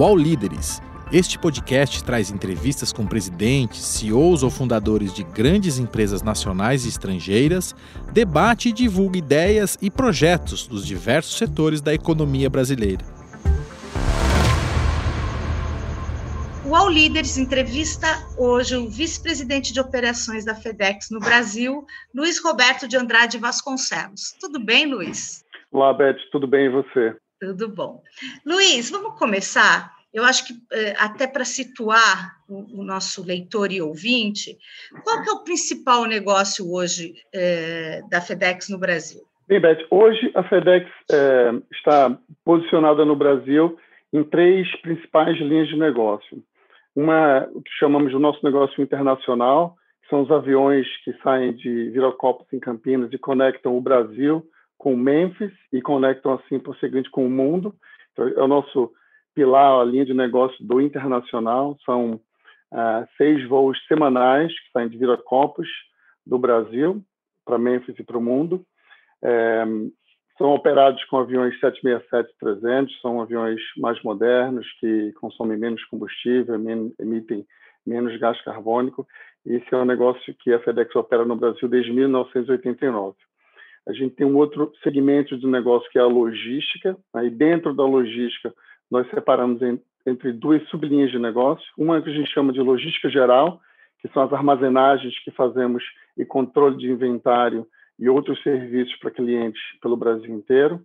UOL Líderes. Este podcast traz entrevistas com presidentes, CEOs ou fundadores de grandes empresas nacionais e estrangeiras, debate e divulga ideias e projetos dos diversos setores da economia brasileira. O All Líderes entrevista hoje o vice-presidente de operações da FedEx no Brasil, Luiz Roberto de Andrade Vasconcelos. Tudo bem, Luiz? Olá, Beth, tudo bem e você? Tudo bom. Luiz, vamos começar? Eu acho que eh, até para situar o, nosso leitor e ouvinte, qual é o principal negócio hoje é, da FedEx no Brasil? Bem, Beth, hoje a FedEx é, está posicionada no Brasil em três principais linhas de negócio uma o que chamamos de nosso negócio internacional, que são os aviões que saem de Viracopos em Campinas e conectam o Brasil com Memphis e conectam assim por seguinte com o mundo. Então, é o nosso pilar, a linha de negócio do internacional. São uh, seis voos semanais que saem de Viracopos do Brasil para Memphis e para o mundo. É, são operados com aviões 767-300, são aviões mais modernos, que consomem menos combustível, emitem menos gás carbônico. Esse é um negócio que a FedEx opera no Brasil desde 1989. A gente tem um outro segmento de negócio que é a logística. Aí dentro da logística, nós separamos entre duas sublinhas de negócio. Uma que a gente chama de logística geral, que são as armazenagens que fazemos e controle de inventário e outros serviços para clientes pelo Brasil inteiro,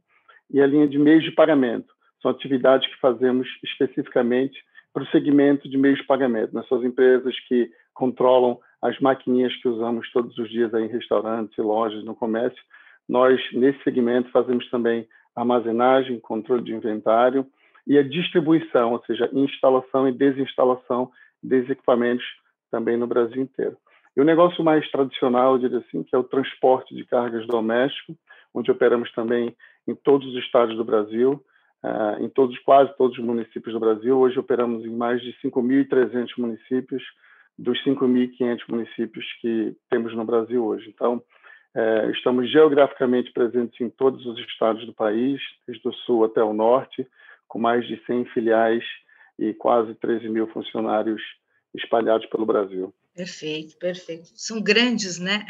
e a linha de meios de pagamento. São atividades que fazemos especificamente para o segmento de meios de pagamento. Nós somos empresas que controlam as maquininhas que usamos todos os dias em restaurantes e lojas, no comércio. Nós, nesse segmento, fazemos também armazenagem, controle de inventário e a distribuição, ou seja, instalação e desinstalação desses equipamentos também no Brasil inteiro. E o negócio mais tradicional, eu diria assim, que é o transporte de cargas doméstico, onde operamos também em todos os estados do Brasil, uh, em todos, quase todos os municípios do Brasil. Hoje operamos em mais de 5.300 municípios, dos 5.500 municípios que temos no Brasil hoje. Então, uh, estamos geograficamente presentes em todos os estados do país, desde o sul até o norte, com mais de 100 filiais e quase 13 mil funcionários espalhados pelo Brasil. Perfeito, perfeito. São grandes, né?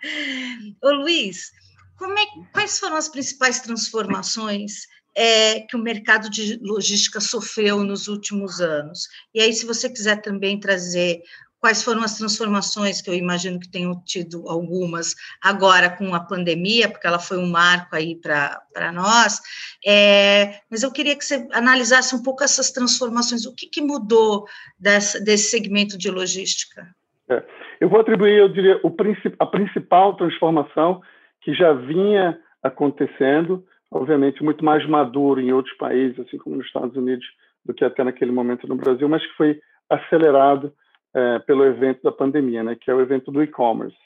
Ô Luiz, é, quais foram as principais transformações é, que o mercado de logística sofreu nos últimos anos? E aí, se você quiser também trazer quais foram as transformações que eu imagino que tenham tido algumas agora com a pandemia, porque ela foi um marco aí para nós, é, mas eu queria que você analisasse um pouco essas transformações, o que, que mudou dessa, desse segmento de logística? É, eu vou atribuir, eu diria, o, a principal transformação que já vinha acontecendo, obviamente muito mais maduro em outros países, assim como nos Estados Unidos, do que até naquele momento no Brasil, mas que foi acelerado é, pelo evento da pandemia, né, que é o evento do e-commerce.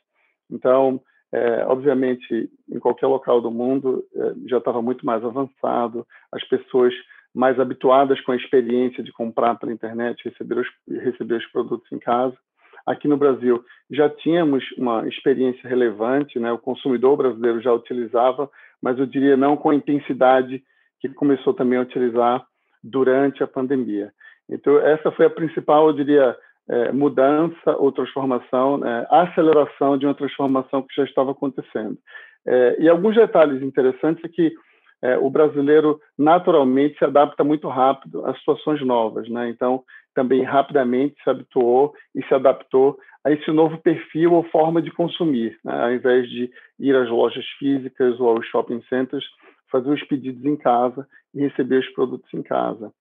Então, é, obviamente, em qualquer local do mundo é, já estava muito mais avançado, as pessoas mais habituadas com a experiência de comprar pela internet, receber os, receber os produtos em casa. Aqui no Brasil já tínhamos uma experiência relevante, né? o consumidor brasileiro já utilizava, mas eu diria não com a intensidade que começou também a utilizar durante a pandemia. Então, essa foi a principal, eu diria, é, mudança ou transformação, é, aceleração de uma transformação que já estava acontecendo. É, e alguns detalhes interessantes é que é, o brasileiro naturalmente se adapta muito rápido a situações novas, né? Então, também rapidamente se habituou e se adaptou a esse novo perfil ou forma de consumir, né? ao invés de ir às lojas físicas ou aos shopping centers, fazer os pedidos em casa e receber os produtos em casa.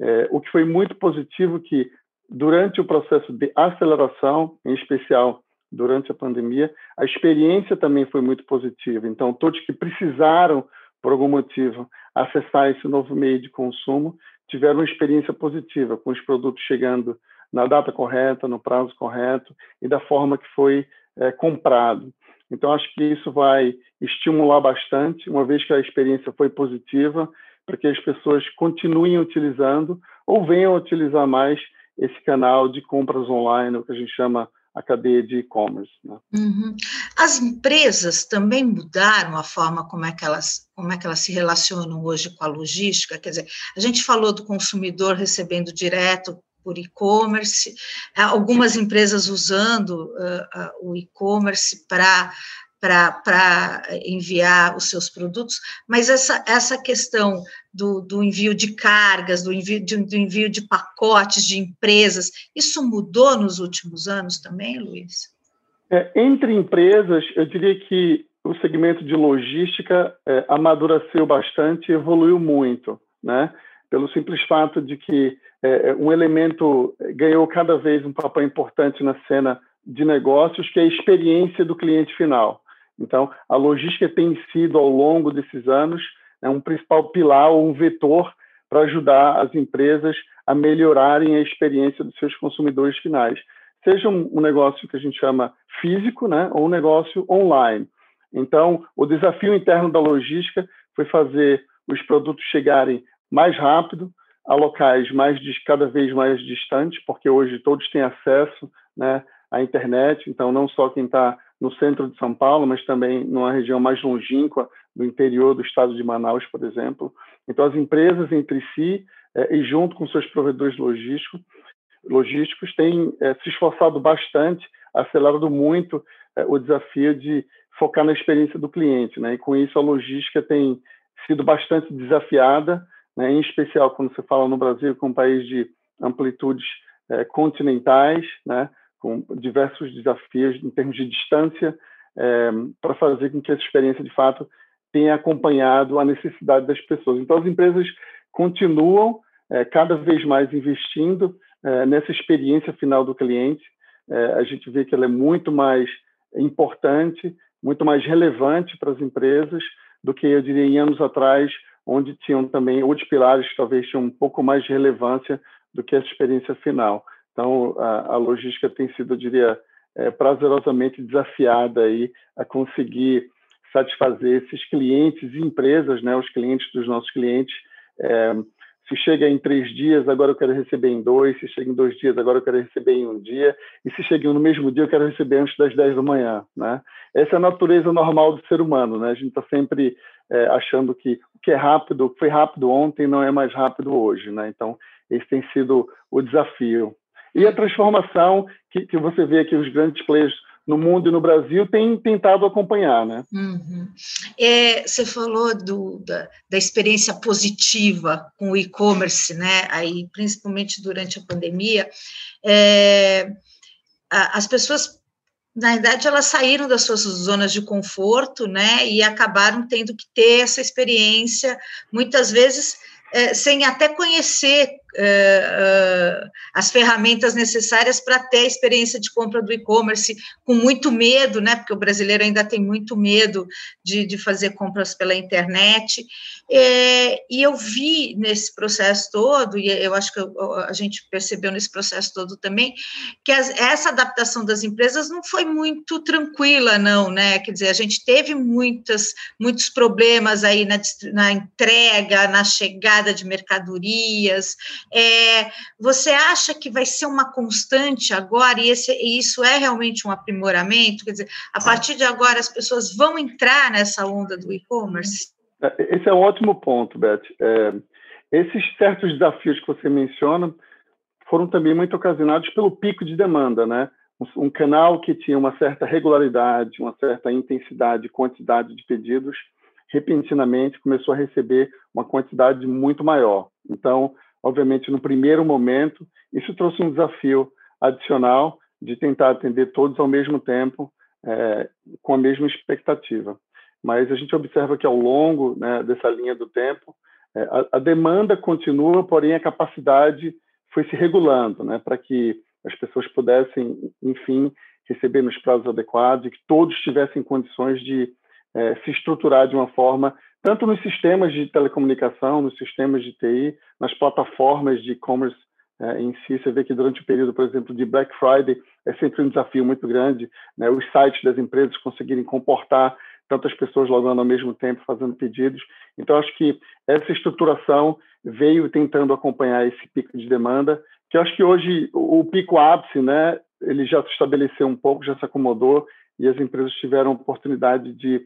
É, o que foi muito positivo que durante o processo de aceleração, em especial durante a pandemia, a experiência também foi muito positiva. Então, todos que precisaram, por algum motivo, acessar esse novo meio de consumo, tiveram uma experiência positiva, com os produtos chegando na data correta, no prazo correto e da forma que foi é, comprado. Então, acho que isso vai estimular bastante, uma vez que a experiência foi positiva, para que as pessoas continuem utilizando ou venham a utilizar mais esse canal de compras online, o que a gente chama a cadeia de e-commerce. Né? Uhum. As empresas também mudaram a forma como é, que elas, como é que elas se relacionam hoje com a logística? Quer dizer, a gente falou do consumidor recebendo direto por e-commerce, algumas empresas usando uh, uh, o e-commerce para para enviar os seus produtos, mas essa, essa questão do, do envio de cargas, do envio de, do envio de pacotes de empresas, isso mudou nos últimos anos também, Luiz? É, entre empresas, eu diria que o segmento de logística é, amadureceu bastante evoluiu muito, né? pelo simples fato de que é, um elemento ganhou cada vez um papel importante na cena de negócios, que é a experiência do cliente final. Então, a logística tem sido, ao longo desses anos, né, um principal pilar ou um vetor para ajudar as empresas a melhorarem a experiência dos seus consumidores finais. Seja um, negócio que a gente chama físico, né, ou um negócio online. Então, o desafio interno da logística foi fazer os produtos chegarem mais rápido a locais mais cada vez mais distantes, porque hoje todos têm acesso né, à internet. Então, não só quem está no centro de São Paulo, mas também numa região mais longínqua do interior do estado de Manaus, por exemplo. Então, as empresas entre si é, e junto com seus provedores logísticos, logísticos têm é, se esforçado bastante, acelerado muito é, o desafio de focar na experiência do cliente, né? E com isso a logística tem sido bastante desafiada, né? Em especial quando você fala no Brasil, com é um país de amplitudes continentais, né? Com diversos desafios em termos de distância, é, para fazer com que essa experiência, de fato, tenha acompanhado a necessidade das pessoas. Então, as empresas continuam é, cada vez mais investindo é, nessa experiência final do cliente. A gente vê que ela é muito mais importante, muito mais relevante para as empresas do que, eu diria, em anos atrás, onde tinham também outros pilares que talvez tinham um pouco mais de relevância do que essa experiência final. Então, a, a logística tem sido, eu diria, é, prazerosamente desafiada aí a conseguir satisfazer esses clientes e empresas, né, os clientes dos nossos clientes. É, se chega em três dias, agora eu quero receber em dois. Se chega em dois dias, agora eu quero receber em um dia. E se chega no mesmo dia, eu quero receber antes das dez da manhã. Né? Essa é a natureza normal do ser humano. Né? A gente está sempre é, achando que o que é rápido, o que foi rápido ontem, não é mais rápido hoje. Né? Então, esse tem sido o desafio. E a transformação que, que você vê aqui os grandes players no mundo e no Brasil têm tentado acompanhar, né? Uhum. É, você falou do, da, da, experiência positiva com o e-commerce, né? Aí, principalmente durante a pandemia, é, a, as pessoas, na verdade, elas saíram das suas zonas de conforto, né? E acabaram tendo que ter essa experiência, muitas vezes é, sem até conhecer uh, as ferramentas necessárias para ter a experiência de compra do e-commerce, com muito medo, né? Porque o brasileiro ainda tem muito medo de, de fazer compras pela internet. É, e eu vi nesse processo todo, e eu acho que a gente percebeu nesse processo todo também, que as, essa adaptação das empresas não foi muito tranquila, não, né? Quer dizer, a gente teve muitas, muitos problemas aí na, na entrega, na chegada de mercadorias, é, você acha que vai ser uma constante agora, e, esse, e isso é realmente um aprimoramento? Quer dizer, a partir de agora as pessoas vão entrar nessa onda do e-commerce? É, esse é um ótimo ponto, Beth. É, esses certos desafios que você menciona foram também muito ocasionados pelo pico de demanda, né? Um, um canal que tinha uma certa regularidade, uma certa intensidade, quantidade de pedidos, repentinamente começou a receber uma quantidade muito maior. Então, Obviamente, no primeiro momento, isso trouxe um desafio adicional de tentar atender todos ao mesmo tempo, é, com a mesma expectativa. Mas a gente observa que ao longo né, dessa linha do tempo, é, a, a, demanda continua, porém a capacidade foi se regulando, né, para que as pessoas pudessem, enfim, receber nos prazos adequados e que todos tivessem condições de é, se estruturar de uma forma tanto nos sistemas de telecomunicação, nos sistemas de TI, nas plataformas de e-commerce é, em si. Você vê que durante o período, por exemplo, de Black Friday, é sempre um desafio muito grande, né? os sites das empresas conseguirem comportar tantas pessoas logando ao mesmo tempo, fazendo pedidos. Então, acho que essa estruturação veio tentando acompanhar esse pico de demanda, que eu acho que hoje o pico ápice né, ele já se estabeleceu um pouco, já se acomodou e as empresas tiveram oportunidade de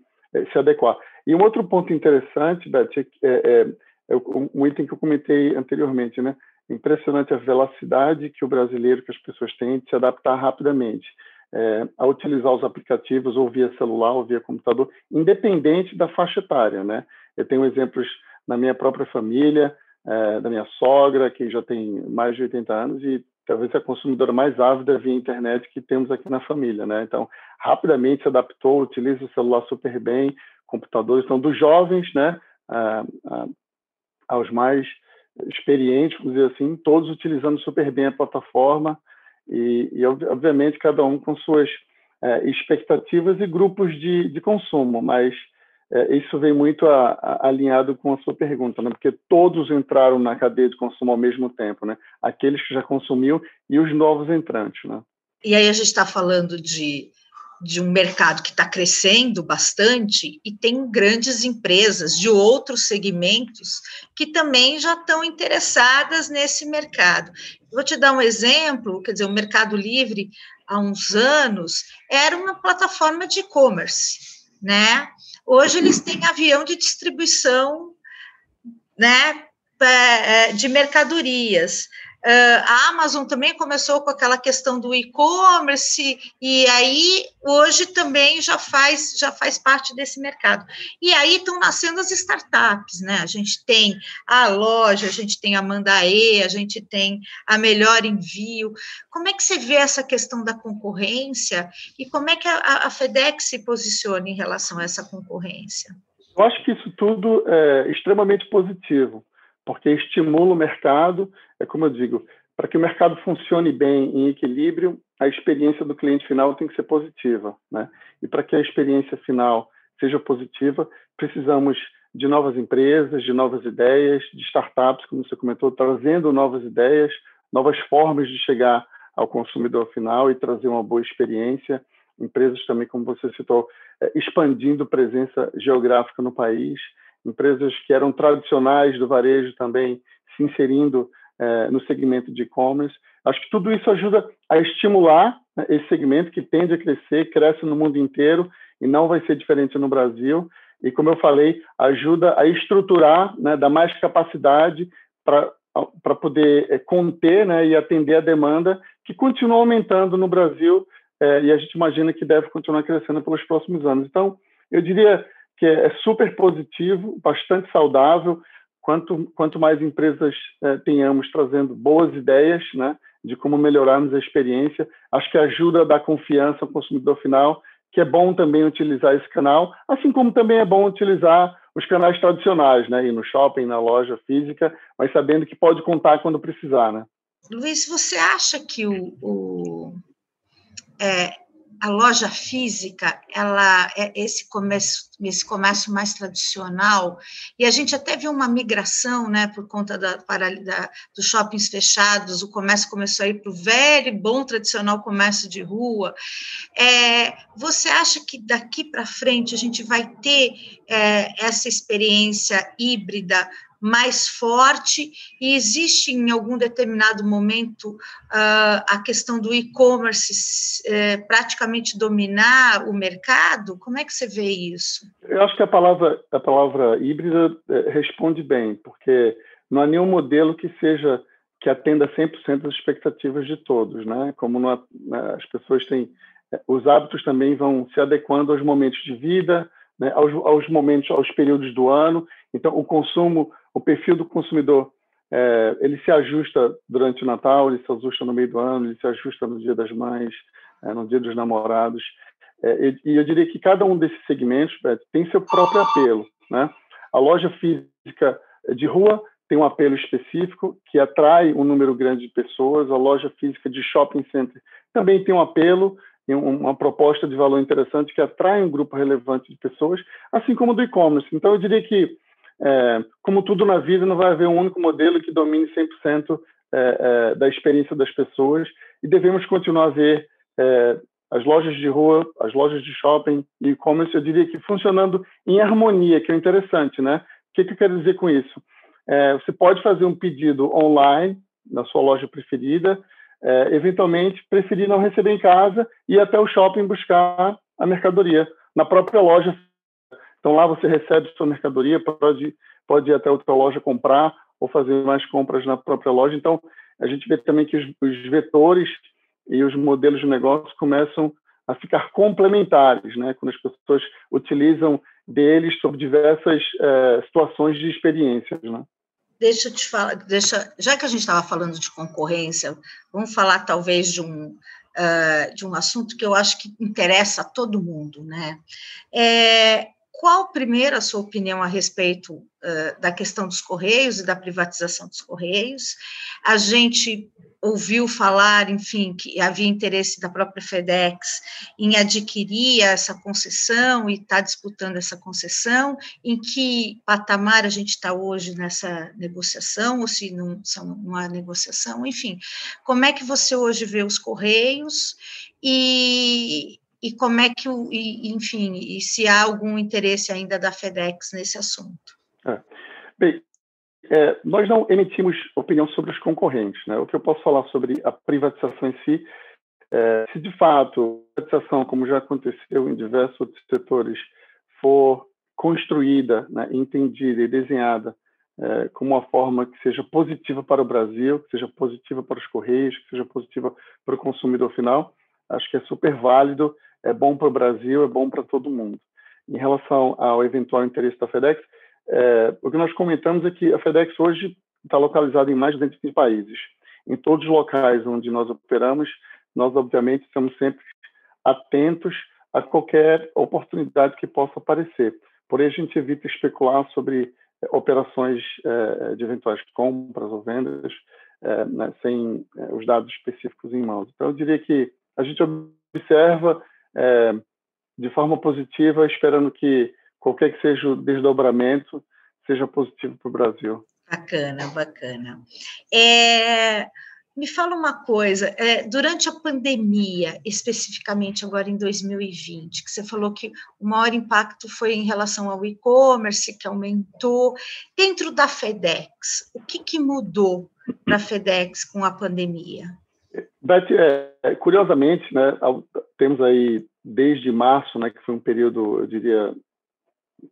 se adequar. E um outro ponto interessante, Beth, é, é, é um item que eu comentei anteriormente, né? Impressionante a velocidade que o brasileiro, que as pessoas têm de se adaptar rapidamente é, a utilizar os aplicativos ou via celular ou via computador, independente da faixa etária, né? Eu tenho exemplos na minha própria família, é, da minha sogra, que já tem mais de 80 anos e talvez a consumidora mais ávida via internet que temos aqui na família, né? Então, rapidamente se adaptou, utiliza o celular super bem, computadores, então, dos jovens, né, a, a, aos mais experientes, vamos dizer assim, todos utilizando super bem a plataforma e, e obviamente, cada um com suas é, expectativas e grupos de, de consumo, mas é, isso vem muito a, a, alinhado com a sua pergunta, né? porque todos entraram na cadeia de consumo ao mesmo tempo, né? aqueles que já consumiam e os novos entrantes. Né? E aí a gente está falando de, de um mercado que está crescendo bastante e tem grandes empresas de outros segmentos que também já estão interessadas nesse mercado. Vou te dar um exemplo, quer dizer, o Mercado Livre, há uns anos, era uma plataforma de e-commerce, né? Hoje eles têm avião de distribuição né, é, é, de mercadorias. Uh, a Amazon também começou com aquela questão do e-commerce e aí hoje também já faz já faz parte desse mercado. E aí estão nascendo as startups, né? A gente tem a loja, a gente tem a Mandae, a gente tem a Melhor Envio. Como é que você vê essa questão da concorrência e como é que a, a FedEx se posiciona em relação a essa concorrência? Eu acho que isso tudo é extremamente positivo porque estimula o mercado. É como eu digo, para que o mercado funcione bem em equilíbrio, a experiência do cliente final tem que ser positiva, né? E para que a experiência final seja positiva, precisamos de novas empresas, de novas ideias, de startups, como você comentou, trazendo novas ideias, novas formas de chegar ao consumidor final e trazer uma boa experiência. Empresas também, como você citou, é, expandindo presença geográfica no país empresas que eram tradicionais do varejo também se inserindo é, no segmento de e-commerce. Acho que tudo isso ajuda a estimular né, esse segmento que tende a crescer, cresce no mundo inteiro e não vai ser diferente no Brasil. E, como eu falei, ajuda a estruturar, né, dar mais capacidade para poder é, conter né, e atender a demanda que continua aumentando no Brasil é, e a gente imagina que deve continuar crescendo pelos próximos anos. Então, eu diria que é super positivo, bastante saudável. Quanto, quanto mais empresas é, tenhamos trazendo boas ideias né, de como melhorarmos a experiência, acho que ajuda a dar confiança ao consumidor final, que é bom também utilizar esse canal, assim como também é bom utilizar os canais tradicionais, né, ir no shopping, na loja física, mas sabendo que pode contar quando precisar. Né? Luiz, você acha que o, o é, a loja física, ela é esse comércio, esse comércio mais tradicional, e a gente até viu uma migração, né, por conta da, para, da, dos shoppings fechados, o comércio começou a ir para o velho, bom, tradicional comércio de rua. É, você acha que daqui para frente a gente vai ter é, essa experiência híbrida mais forte e existe em algum determinado momento uh, a questão do e-commerce uh, praticamente dominar o mercado? Como é que você vê isso? Eu acho que a palavra, a palavra híbrida eh, responde bem, porque não há nenhum modelo que seja que atenda 100% das expectativas de todos, né? Como há, né, as pessoas têm eh, os hábitos também vão se adequando aos momentos de vida, né, aos, aos momentos, aos períodos do ano. Então, o consumo o perfil do consumidor é, ele se ajusta durante o Natal, ele se ajusta no meio do ano, ele se ajusta no Dia das Mães, é, no Dia dos Namorados. É, e, e, eu diria que cada um desses segmentos tem seu próprio apelo. Né? A loja física de rua tem um apelo específico que atrai um número grande de pessoas. A loja física de shopping center também tem um apelo uma proposta de valor interessante que atrai um grupo relevante de pessoas, assim como do e-commerce. Então, eu diria que é, como tudo na vida, não vai haver um único modelo que domine 100% é, é, da experiência das pessoas e devemos continuar a ver é, as lojas de rua, as lojas de shopping e e-commerce, eu diria que funcionando em harmonia, que é interessante, né? O que, que eu quero dizer com isso? É, você pode fazer um pedido online na sua loja preferida, é, eventualmente preferir não receber em casa e ir até o shopping buscar a mercadoria na própria loja. Então lá você recebe sua mercadoria, pode pode ir até outra loja comprar ou fazer mais compras na própria loja. Então a gente vê também que os, os vetores e os modelos de negócio começam a ficar complementares, né? Quando as pessoas utilizam deles sobre diversas é, situações de experiências, né? Deixa eu te falar, deixa, já que a gente estava falando de concorrência, vamos falar talvez de um uh, de um assunto que eu acho que interessa a todo mundo, né? É, qual primeiro a sua opinião a respeito uh, da questão dos correios e da privatização dos correios? A gente ouviu falar, enfim, que havia interesse da própria FedEx em adquirir essa concessão e está disputando essa concessão. Em que patamar a gente está hoje nessa negociação, ou se não, não há negociação, enfim. Como é que você hoje vê os Correios e, e como é que, o, e, enfim, e se há algum interesse ainda da FedEx nesse assunto? É. Bem, é, nós não emitimos opinião sobre os concorrentes. Né? O que eu posso falar sobre a privatização em si, é, se de fato a privatização, como já aconteceu em diversos outros setores, for construída, né, entendida e desenhada é, como uma forma que seja positiva para o Brasil, que seja positiva para os Correios, que seja positiva para o consumidor final, acho que é super válido, é bom para o Brasil, é bom para todo mundo. Em relação ao eventual interesse da FedEx, é, o que nós comentamos é que a FedEx hoje está localizada em mais de 220 países. Em todos os locais onde nós operamos, nós, obviamente, estamos sempre atentos a qualquer oportunidade que possa aparecer. Porém, a gente evita especular sobre é, operações é, de eventuais compras ou vendas é, né, sem os dados específicos em mãos. Então, eu diria que a gente observa é, de forma positiva, esperando que qualquer que seja o desdobramento, seja positivo para o Brasil. Bacana, bacana. É, me fala uma coisa, é, durante a pandemia, especificamente agora em 2020, que você falou que o maior impacto foi em relação ao e-commerce, que aumentou. Dentro da FedEx, o que, que mudou para a FedEx com a pandemia? Beth, é, curiosamente, né, temos aí desde março, né, que foi um período, eu diria,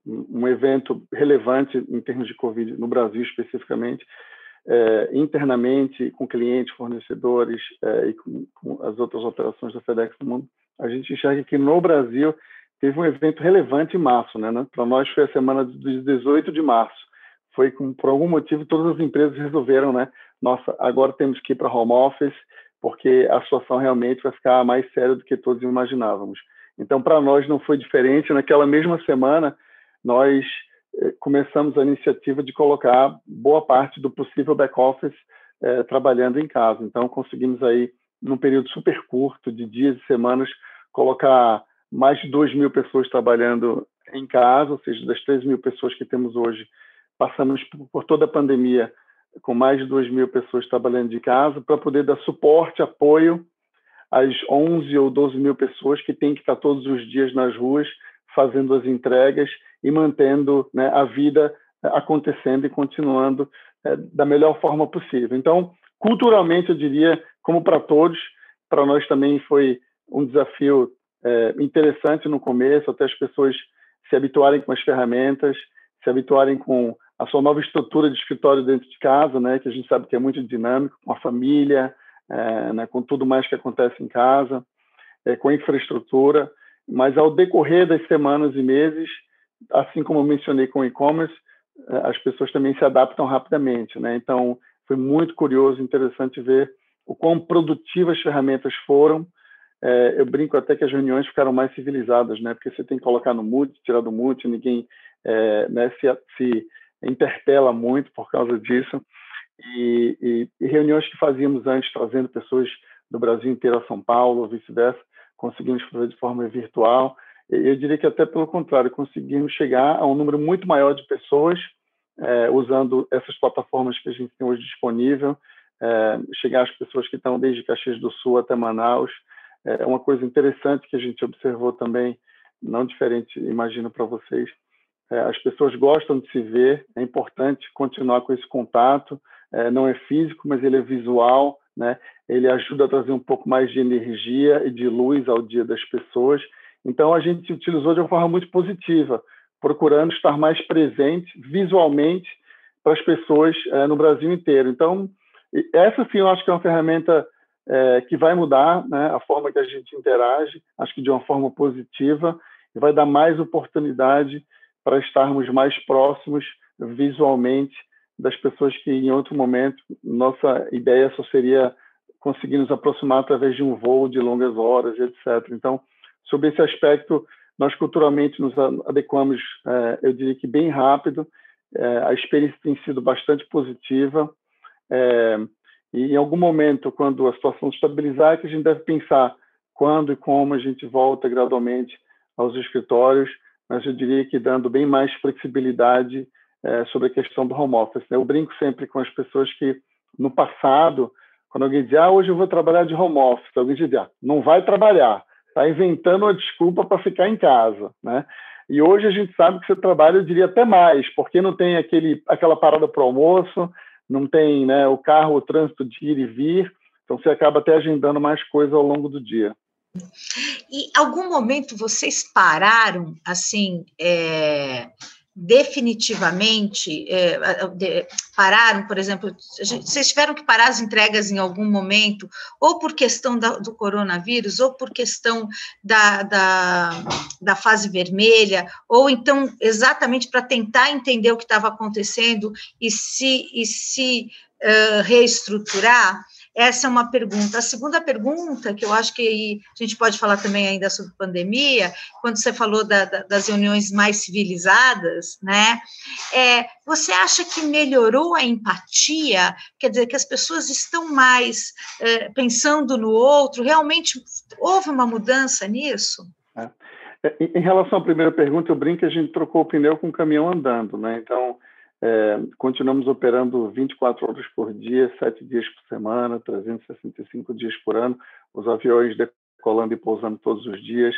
um evento relevante em termos de Covid no Brasil especificamente, é, internamente com clientes, fornecedores é, e com, com, as outras operações da FedEx no mundo, a gente enxerga que no Brasil teve um evento relevante em março, né? né? Para nós foi a semana do 18 de março. Foi com, por algum motivo todas as empresas resolveram, né? Nossa, agora temos que ir para home office porque a situação realmente vai ficar mais séria do que todos imaginávamos. Então, para nós não foi diferente. Naquela mesma semana, nós eh, começamos a iniciativa de colocar boa parte do possível back-office eh, trabalhando em casa. Então, conseguimos aí, num período super curto, de dias e semanas, colocar mais de 2 mil pessoas trabalhando em casa, ou seja, das 3 mil pessoas que temos hoje, passamos por toda a pandemia com mais de 2 mil pessoas trabalhando de casa, para poder dar suporte, apoio às 11 ou 12 mil pessoas que têm que estar todos os dias nas ruas fazendo as entregas e mantendo né, a vida eh, acontecendo e continuando é, da melhor forma possível. Então, culturalmente, eu diria, como para todos, para nós também foi um desafio é, interessante no começo, até as pessoas se habituarem com as ferramentas, se habituarem com a sua nova estrutura de escritório dentro de casa, né, que a gente sabe que é muito dinâmico, com a família, é, né, com tudo mais que acontece em casa, é, com a infraestrutura, mas ao decorrer das semanas e meses, assim como eu mencionei com o e-commerce, é, as pessoas também se adaptam rapidamente, né? Então, foi muito curioso, interessante ver o quão produtivas as ferramentas foram. É, eu brinco até que as reuniões ficaram mais civilizadas, né? Porque você tem que colocar no mute, tirar do mute, ninguém é, né, se, se interpela muito por causa disso. E, e, e, reuniões que fazíamos antes, trazendo pessoas do Brasil inteiro a São Paulo, ou vice-versa, conseguimos fazer de forma virtual. Eu diria que até pelo contrário, conseguimos chegar a um número muito maior de pessoas é, usando essas plataformas que a gente tem hoje disponível, é, chegar às pessoas que estão desde Caxias do Sul até Manaus. É uma coisa interessante que a gente observou também, não diferente, imagino, para vocês, é, as pessoas gostam de se ver, é importante continuar com esse contato. É, não é físico, mas ele é visual, né? Ele ajuda a trazer um pouco mais de energia e de luz ao dia das pessoas. Então a gente utilizou de uma forma muito positiva, procurando estar mais presente visualmente para as pessoas é, no Brasil inteiro. Então essa sim eu acho que é uma ferramenta é, que vai mudar né, a forma que a gente interage, acho que de uma forma positiva, e vai dar mais oportunidade para estarmos mais próximos visualmente das pessoas que em outro momento nossa ideia só seria conseguir nos aproximar através de um voo de longas horas, etc. Então, sobre esse aspecto, nós culturalmente nos adequamos, é, eu diria que bem rápido. É, a experiência tem sido bastante positiva. É, e em algum momento, quando a situação se estabilizar, é que a gente deve pensar quando e como a gente volta gradualmente aos escritórios, mas eu diria que dando bem mais flexibilidade é, sobre a questão do home office. Né? Eu brinco sempre com as pessoas que, no passado, quando alguém dizia, ah, hoje eu vou trabalhar de home office, alguém dizia, ah, não vai trabalhar, está inventando uma desculpa para ficar em casa. Né? E hoje a gente sabe que você trabalha, eu diria até mais, porque não tem aquele, aquela parada para almoço, não tem né, o carro, o trânsito de ir e vir, então você acaba até agendando mais coisa ao longo do dia. E algum momento vocês pararam, assim, é, definitivamente é, de, pararam, por exemplo, gente, vocês tiveram que parar as entregas em algum momento, ou por questão da, do coronavírus, ou por questão da, da, da fase vermelha, ou então exatamente para tentar entender o que estava acontecendo e se, e se uh, reestruturar. Essa é uma pergunta. A segunda pergunta, que eu acho que a gente pode falar também ainda sobre pandemia, quando você falou da, da, das reuniões mais civilizadas, né? É, você acha que melhorou a empatia? Quer dizer, que as pessoas estão mais é, pensando no outro? Realmente houve uma mudança nisso? É. é em relação à primeira pergunta, eu brinco que a gente trocou o pneu com o caminhão andando, né? Então, é, continuamos operando 24 horas por dia, 7 dias por semana, 365 dias por ano, os aviões decolando e pousando todos os dias,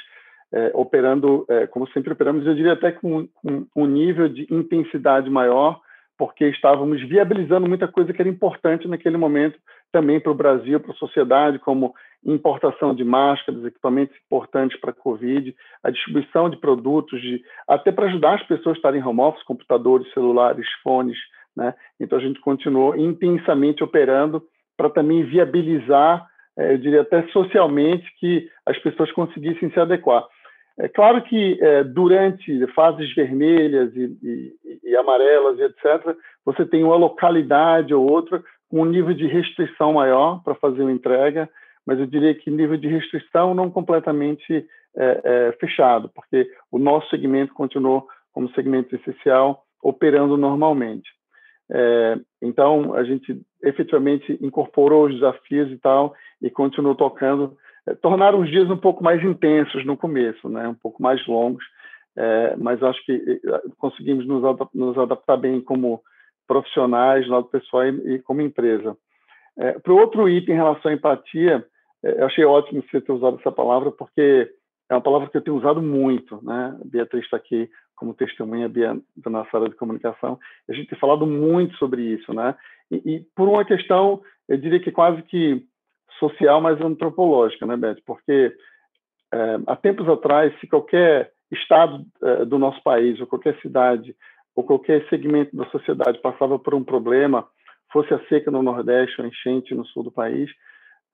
é, operando, é, como sempre operamos, eu diria até com, com um nível de intensidade maior, porque estávamos viabilizando muita coisa que era importante naquele momento também para o Brasil, para a sociedade, como importação de máscaras, equipamentos importantes para a Covid, a distribuição de produtos, de, até para ajudar as pessoas a estarem em home office, computadores, celulares, fones. Né? Então, a gente continuou intensamente operando para também viabilizar, eh, eu diria até socialmente, que as pessoas conseguissem se adequar. É claro que é, durante fases vermelhas e, e, e, amarelas e etc., você tem uma localidade ou outra um nível de restrição maior para fazer uma entrega, mas eu diria que nível de restrição não completamente é, é, fechado, porque o nosso segmento continuou como segmento essencial, operando normalmente. É, então, a gente efetivamente incorporou os desafios e tal, e continuou tocando, é, tornaram os dias um pouco mais intensos no começo, né? um pouco mais longos, é, mas acho que conseguimos nos, nos adaptar bem como profissionais, lado pessoal e, e como empresa. É, Para o outro item em relação à empatia, é, eu achei ótimo você ter usado essa palavra, porque é uma palavra que eu tenho usado muito. Né? A Beatriz está aqui como testemunha da nossa área de comunicação. A gente tem falado muito sobre isso. Né? E, e por uma questão, eu diria que quase que social, mas antropológica, né, Beth? Porque é, há tempos atrás, se qualquer estado é, do nosso país, ou qualquer cidade, ou qualquer segmento da sociedade passava por um problema, fosse a seca no Nordeste a enchente no sul do país,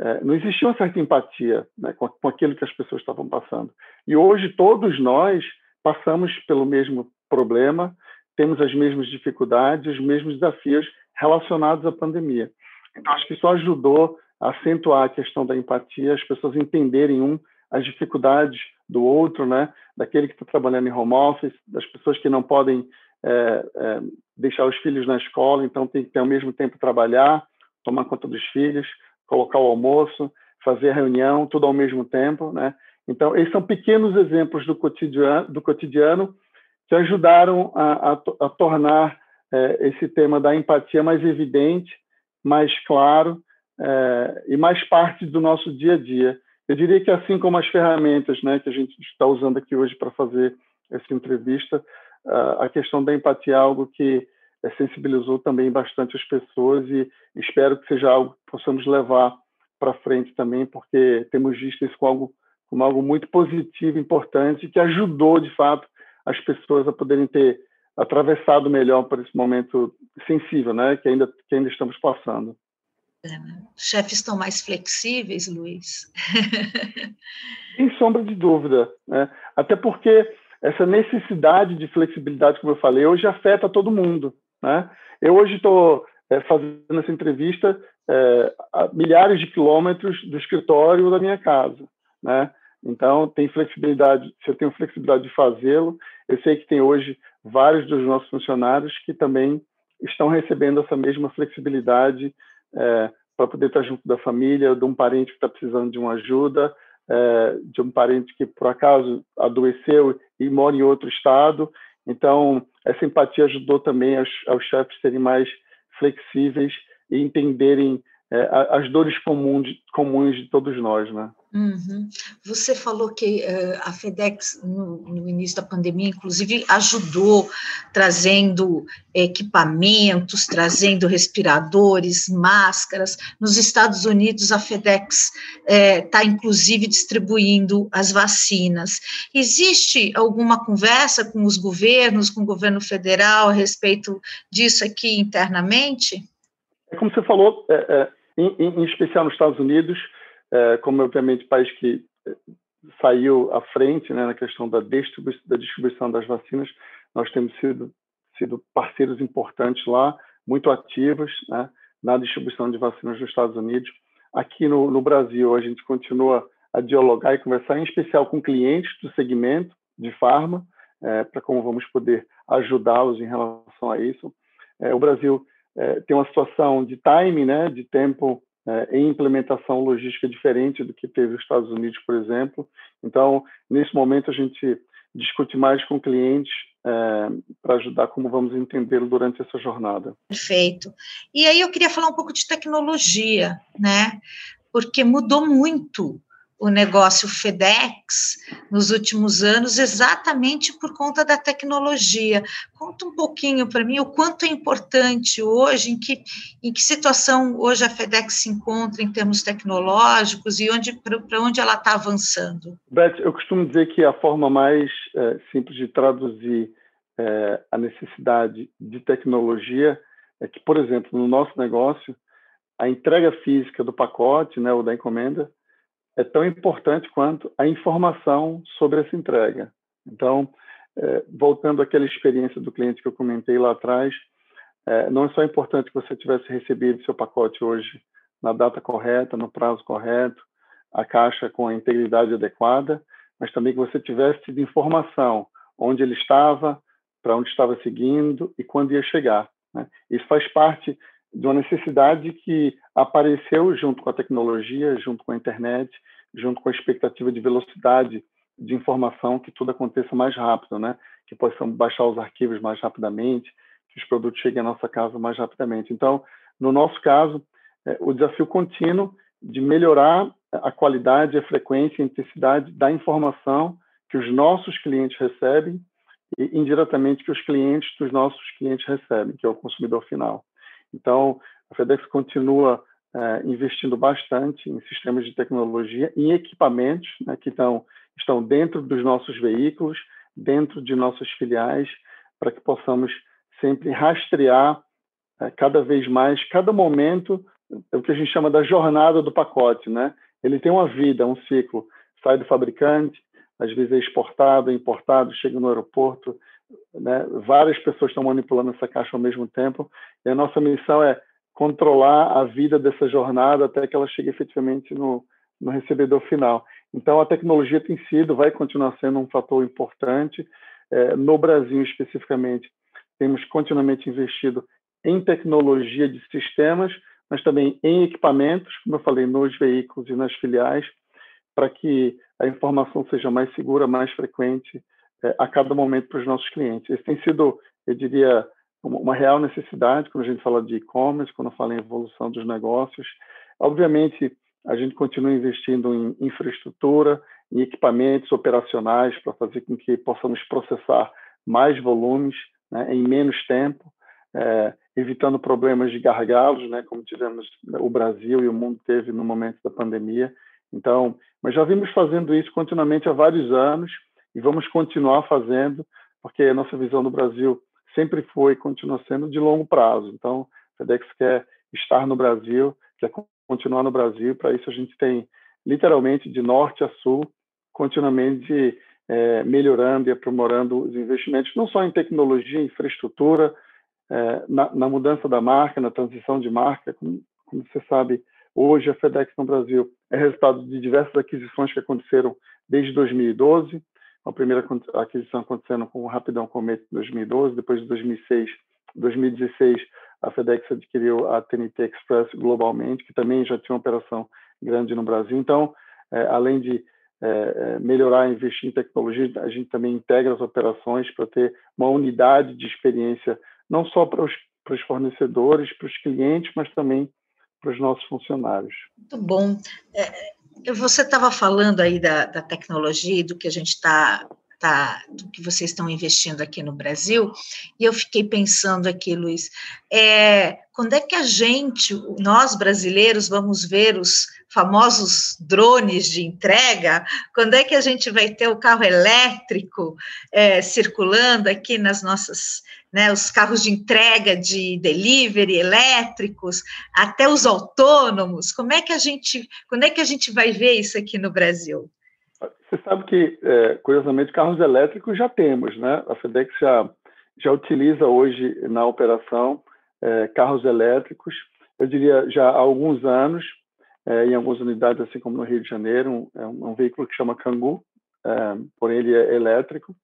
é, não existia uma certa empatia né, com, com aquilo que as pessoas estavam passando. E hoje todos nós passamos pelo mesmo problema, temos as mesmas dificuldades, os mesmos desafios relacionados à pandemia. Então, acho que isso ajudou a acentuar a questão da empatia, as pessoas entenderem um as dificuldades do outro, né? Daquele que está trabalhando em home office, das pessoas que não podem é, é, deixar os filhos na escola, então tem que ter ao mesmo tempo trabalhar, tomar conta dos filhos, colocar o almoço, fazer a reunião, tudo ao mesmo tempo, né? Então, esses são pequenos exemplos do cotidiano, do cotidiano que ajudaram a, a, a tornar é, esse tema da empatia mais evidente, mais claro é, e mais parte do nosso dia a dia. Eu diria que assim como as ferramentas né, que a gente está usando aqui hoje para fazer essa entrevista, a questão da empatia é algo que é, sensibilizou também bastante as pessoas e espero que seja algo que possamos levar para frente também, porque temos visto isso como algo, como algo muito positivo, importante, que ajudou, de fato, as pessoas a poderem ter atravessado melhor por esse momento sensível, né, que ainda, que ainda estamos passando. É, chefes estão mais flexíveis, Luiz? Sem sombra de dúvida. Né? Até porque essa necessidade de flexibilidade, como eu falei, hoje afeta todo mundo. Né? Eu hoje estou é, fazendo essa entrevista é, a milhares de quilômetros do escritório da minha casa. Né? Então, tem flexibilidade, se eu tenho flexibilidade de fazê-lo, eu sei que tem hoje vários dos nossos funcionários que também estão recebendo essa mesma flexibilidade é, para poder estar junto da família, de um parente que está precisando de uma ajuda, é, de um parente que por acaso adoeceu e mora em outro estado. Então, essa empatia ajudou também aos, aos chefes serem mais flexíveis e entenderem é, as dores comuns de, comuns de todos nós, né? Uhum. Você falou que uh, a FedEx, no, no, início da pandemia, inclusive, ajudou trazendo equipamentos, trazendo respiradores, máscaras. Nos Estados Unidos, a FedEx está, é, inclusive, distribuindo as vacinas. Existe alguma conversa com os governos, com o governo federal, a respeito disso aqui internamente? É como você falou, é, é, em, em especial nos Estados Unidos é, como obviamente país que é, saiu à frente né, na questão da distribuição, da distribuição das vacinas, nós temos sido, sido parceiros importantes lá, muito ativos né, na distribuição de vacinas nos Estados Unidos. Aqui no, no Brasil, a gente continua a dialogar e conversar, em especial com clientes do segmento de farma, é, para como vamos poder ajudá-los em relação a isso. É, o Brasil é, tem uma situação de time, né, de tempo é, em implementação logística diferente do que teve os Estados Unidos, por exemplo. Então, nesse momento, a gente discute mais com clientes é, para ajudar como vamos entendê-lo durante essa jornada. Perfeito. E aí eu queria falar um pouco de tecnologia, né? Porque mudou muito o negócio FedEx nos últimos anos, exatamente por conta da tecnologia. Conta um pouquinho para mim o quanto é importante hoje, em que, em que situação hoje a FedEx se encontra em termos tecnológicos e onde para onde ela está avançando. Beth, eu costumo dizer que a forma mais é, simples de traduzir é, a necessidade de tecnologia é que, por exemplo, no nosso negócio, a entrega física do pacote, né, ou da encomenda, é tão importante quanto a informação sobre essa entrega. Então, é, voltando àquela experiência do cliente que eu comentei lá atrás, é, não é só importante que você tivesse recebido seu pacote hoje na data correta, no prazo correto, a caixa com a integridade adequada, mas também que você tivesse tido informação onde ele estava, para onde estava seguindo e quando ia chegar. Né? Isso faz parte de uma necessidade que apareceu junto com a tecnologia, junto com a internet, junto com a expectativa de velocidade de informação, que tudo aconteça mais rápido, né? Que possamos baixar os arquivos mais rapidamente, que os produtos cheguem à nossa casa mais rapidamente. Então, no nosso caso, é, o desafio contínuo de melhorar a qualidade, a frequência e a intensidade da informação que os nossos clientes recebem e indiretamente que os clientes dos nossos clientes recebem, que é o consumidor final. Então, a FedEx continua é, investindo bastante em sistemas de tecnologia, em equipamentos né, que estão, estão dentro dos nossos veículos, dentro de nossas filiais, para que possamos sempre rastrear é, cada vez mais, cada momento, é o que a gente chama da jornada do pacote. Né? Ele tem uma vida, um ciclo. Sai do fabricante, às vezes é exportado, é importado, chega no aeroporto, né? várias pessoas estão manipulando essa caixa ao mesmo tempo, e a nossa missão é controlar a vida dessa jornada até que ela chegue efetivamente no, no recebedor final. Então, a tecnologia tem sido, vai continuar sendo um fator importante. É, no Brasil, especificamente, temos continuamente investido em tecnologia de sistemas, mas também em equipamentos, como eu falei, nos veículos e nas filiais, para que a informação seja mais segura, mais frequente é, a cada momento para os nossos clientes. Esse tem sido, eu diria, uma real necessidade quando a gente fala de e-commerce, quando fala em evolução dos negócios. Obviamente, a gente continua investindo em infraestrutura, em equipamentos operacionais para fazer com que possamos processar mais volumes né, em menos tempo. é, evitando problemas de gargalos, né, como tivemos o Brasil e o mundo teve no momento da pandemia. Então, mas já vimos fazendo isso continuamente há vários anos e vamos continuar fazendo, porque a nossa visão do Brasil sempre foi e continua sendo de longo prazo. Então, a FedEx quer estar no Brasil, quer continuar no Brasil. Para isso, a gente tem literalmente de norte a sul, continuamente é, melhorando e aprimorando os investimentos, não só em tecnologia, infraestrutura, é, na, na, mudança da marca, na transição de marca. Como, como, você sabe, hoje a FedEx no Brasil é resultado de diversas aquisições que aconteceram desde 2012. A primeira aquisição acontecendo com o Rapidão Cometa em 2012, depois de 2006, 2016 a FedEx adquiriu a TNT Express globalmente, que também já tinha uma operação grande no Brasil. Então, é, além de é, é melhorar e investir em tecnologia, a gente também integra as operações para ter uma unidade de experiência, não só para os, para os fornecedores, para os clientes, mas também para os nossos funcionários. Muito bom. É, você estava falando aí da, da tecnologia e do que a gente está tá, do que vocês estão investindo aqui no Brasil, e eu fiquei pensando aqui, Luiz, é, quando é que a gente, nós brasileiros, vamos ver os famosos drones de entrega? Quando é que a gente vai ter o carro elétrico é, circulando aqui nas nossas, né, os carros de entrega de delivery elétricos, até os autônomos? Como é que a gente, quando é que a gente vai ver isso aqui no Brasil? Você sabe que, é, curiosamente, carros elétricos já temos, né? A FedEx já, já utiliza hoje na operação é, carros elétricos, eu diria já há alguns anos, é, em algumas unidades, assim como no Rio de Janeiro, um, é um, veículo que chama Kangoo, é, porém ele é elétrico.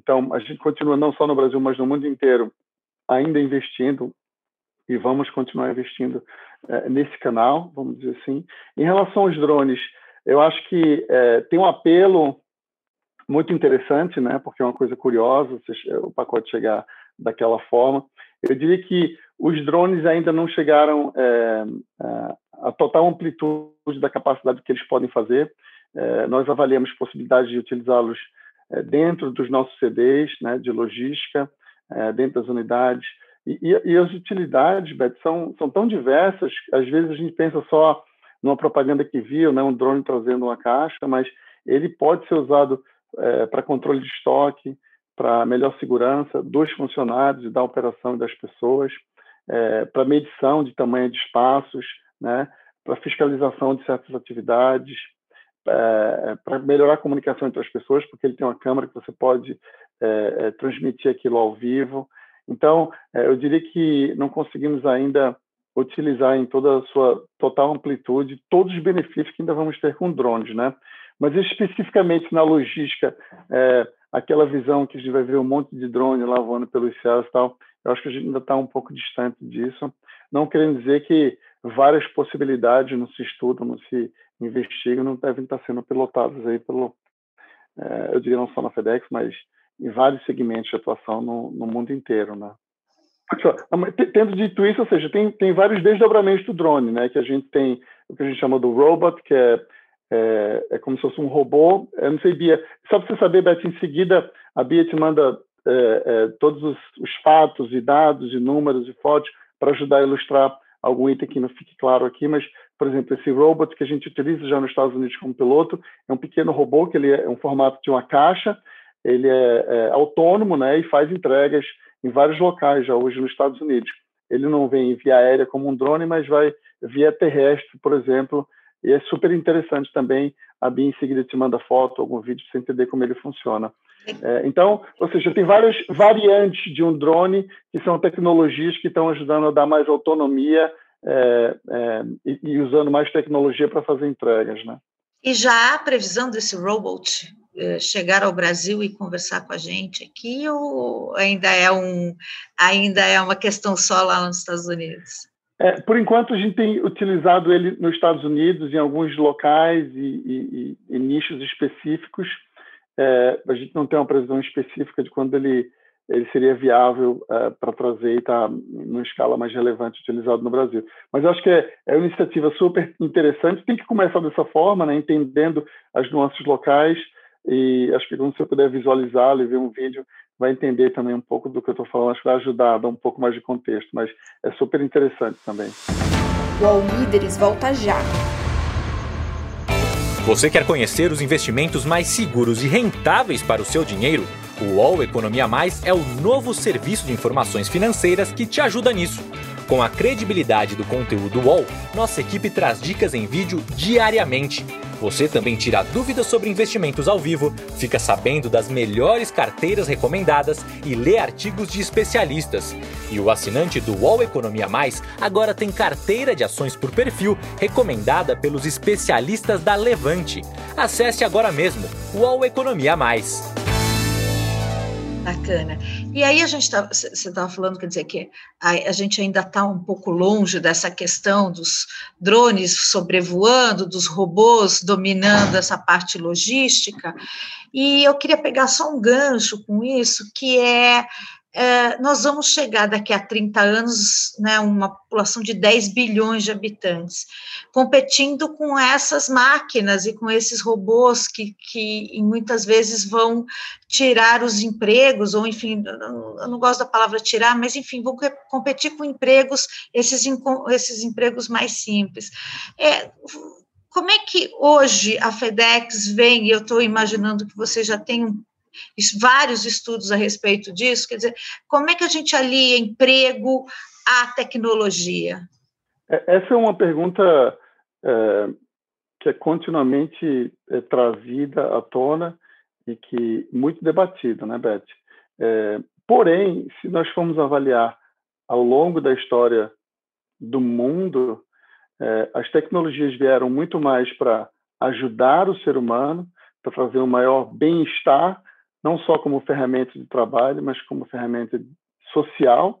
É, então, a gente continua não só no Brasil, mas no mundo inteiro, ainda investindo e vamos continuar investindo nesse canal, vamos dizer assim. Em relação aos drones, eu acho que é, tem um apelo muito interessante, né? Porque é uma coisa curiosa o pacote chegar daquela forma. Eu diria que os drones ainda não chegaram é, é, a total amplitude da capacidade que eles podem fazer. É, nós avaliamos possibilidades de utilizá-los é, dentro dos nossos CDs, né? De logística, é, dentro das unidades. E, e, e as utilidades, Beth, são, são tão diversas. Às vezes a gente pensa só numa propaganda que viu, né, um drone trazendo uma caixa, mas ele pode ser usado é, para controle de estoque, para melhor segurança dos funcionários e da operação das pessoas, é, para medição de tamanho de espaços, né, para fiscalização de certas atividades, é, para melhorar a comunicação entre as pessoas, porque ele tem uma câmera que você pode é, é, transmitir aquilo ao vivo. Então, é, eu diria que não conseguimos ainda utilizar em toda a sua total amplitude todos os benefícios que ainda vamos ter com drones, né? Mas especificamente na logística, é, aquela visão que a gente vai ver um monte de drone lá voando pelos céus e tal, eu acho que a gente ainda está um pouco distante disso. Não querendo dizer que várias possibilidades não se estudam, não se investigam, não devem estar sendo pilotadas aí pelo, é, eu diria não só na FedEx, mas em vários segmentos de atuação no, no mundo inteiro, né? Tendo dito isso, ou seja, tem, tem vários desdobramentos do drone, né? Que a gente tem o que a gente chama do robot, que é, é, é como se fosse um robô. Eu não sei, Bia, só para você saber, Beth, em seguida a Bia te manda é, é, todos os, os, fatos e dados e números e fotos para ajudar a ilustrar algum item que não fique claro aqui, mas, por exemplo, esse robot que a gente utiliza já nos Estados Unidos como piloto é um pequeno robô que ele é um formato de uma caixa, ele é, é autônomo, né, e faz entregas em vários locais já hoje nos Estados Unidos. Ele não vem via aérea como um drone, mas vai via terrestre, por exemplo, e é super interessante também. A Bia em seguida te manda foto, algum vídeo, para você entender como ele funciona. É, então, ou seja, tem várias variantes de um drone que são tecnologias que estão ajudando a dar mais autonomia é, é, e, e, usando mais tecnologia para fazer entregas, né? E já há previsão desse robot eh, chegar ao Brasil e conversar com a gente aqui ou ainda é um ainda é uma questão só lá nos Estados Unidos? É, por enquanto a gente tem utilizado ele nos Estados Unidos em alguns locais e, e, e nichos específicos. É, a gente não tem uma previsão específica de quando ele ele seria viável é, para trazer e estar tá, numa escala mais relevante utilizado no Brasil. Mas acho que é, é uma iniciativa super interessante. Tem que começar dessa forma, né, entendendo as nuances locais e acho que quando você puder visualizá-lo e ver um vídeo, vai entender também um pouco do que eu estou falando, acho que vai ajudar a dar um pouco mais de contexto, mas é super interessante também. O All Líderes volta já. Você quer conhecer os investimentos mais seguros e rentáveis para o seu dinheiro? O UOL Economia Mais é o novo serviço de informações financeiras que te ajuda nisso. Com a credibilidade do conteúdo UOL, nossa equipe traz dicas em vídeo diariamente. Você também tira dúvidas sobre investimentos ao vivo, fica sabendo das melhores carteiras recomendadas e lê artigos de especialistas. E o assinante do UOL Economia Mais agora tem carteira de ações por perfil recomendada pelos especialistas da Levante. Acesse agora mesmo UOL Economia Mais. Bacana. E aí a gente tá, você estava falando, quer dizer que a, a gente ainda está um pouco longe dessa questão dos drones sobrevoando, dos robôs dominando essa parte logística. E eu queria pegar só um gancho com isso, que é é, nós vamos chegar daqui a 30 anos, né, uma população de 10 bilhões de habitantes, competindo com essas máquinas e com esses robôs que, que muitas vezes vão tirar os empregos, ou enfim, eu não gosto da palavra tirar, mas enfim, vão competir com empregos, esses, esses empregos mais simples. É, como é que hoje a FedEx vem, eu estou imaginando que você já tem um vários estudos a respeito disso. Quer dizer, como é que a gente alia emprego à tecnologia? É, essa é uma pergunta é, que é continuamente é, trazida à tona e que muito debatida, né, Beth? É, porém, se nós formos avaliar ao longo da história do mundo, é, as tecnologias vieram muito mais para ajudar o ser humano, para fazer um maior bem-estar não só como ferramenta de trabalho, mas como ferramenta social,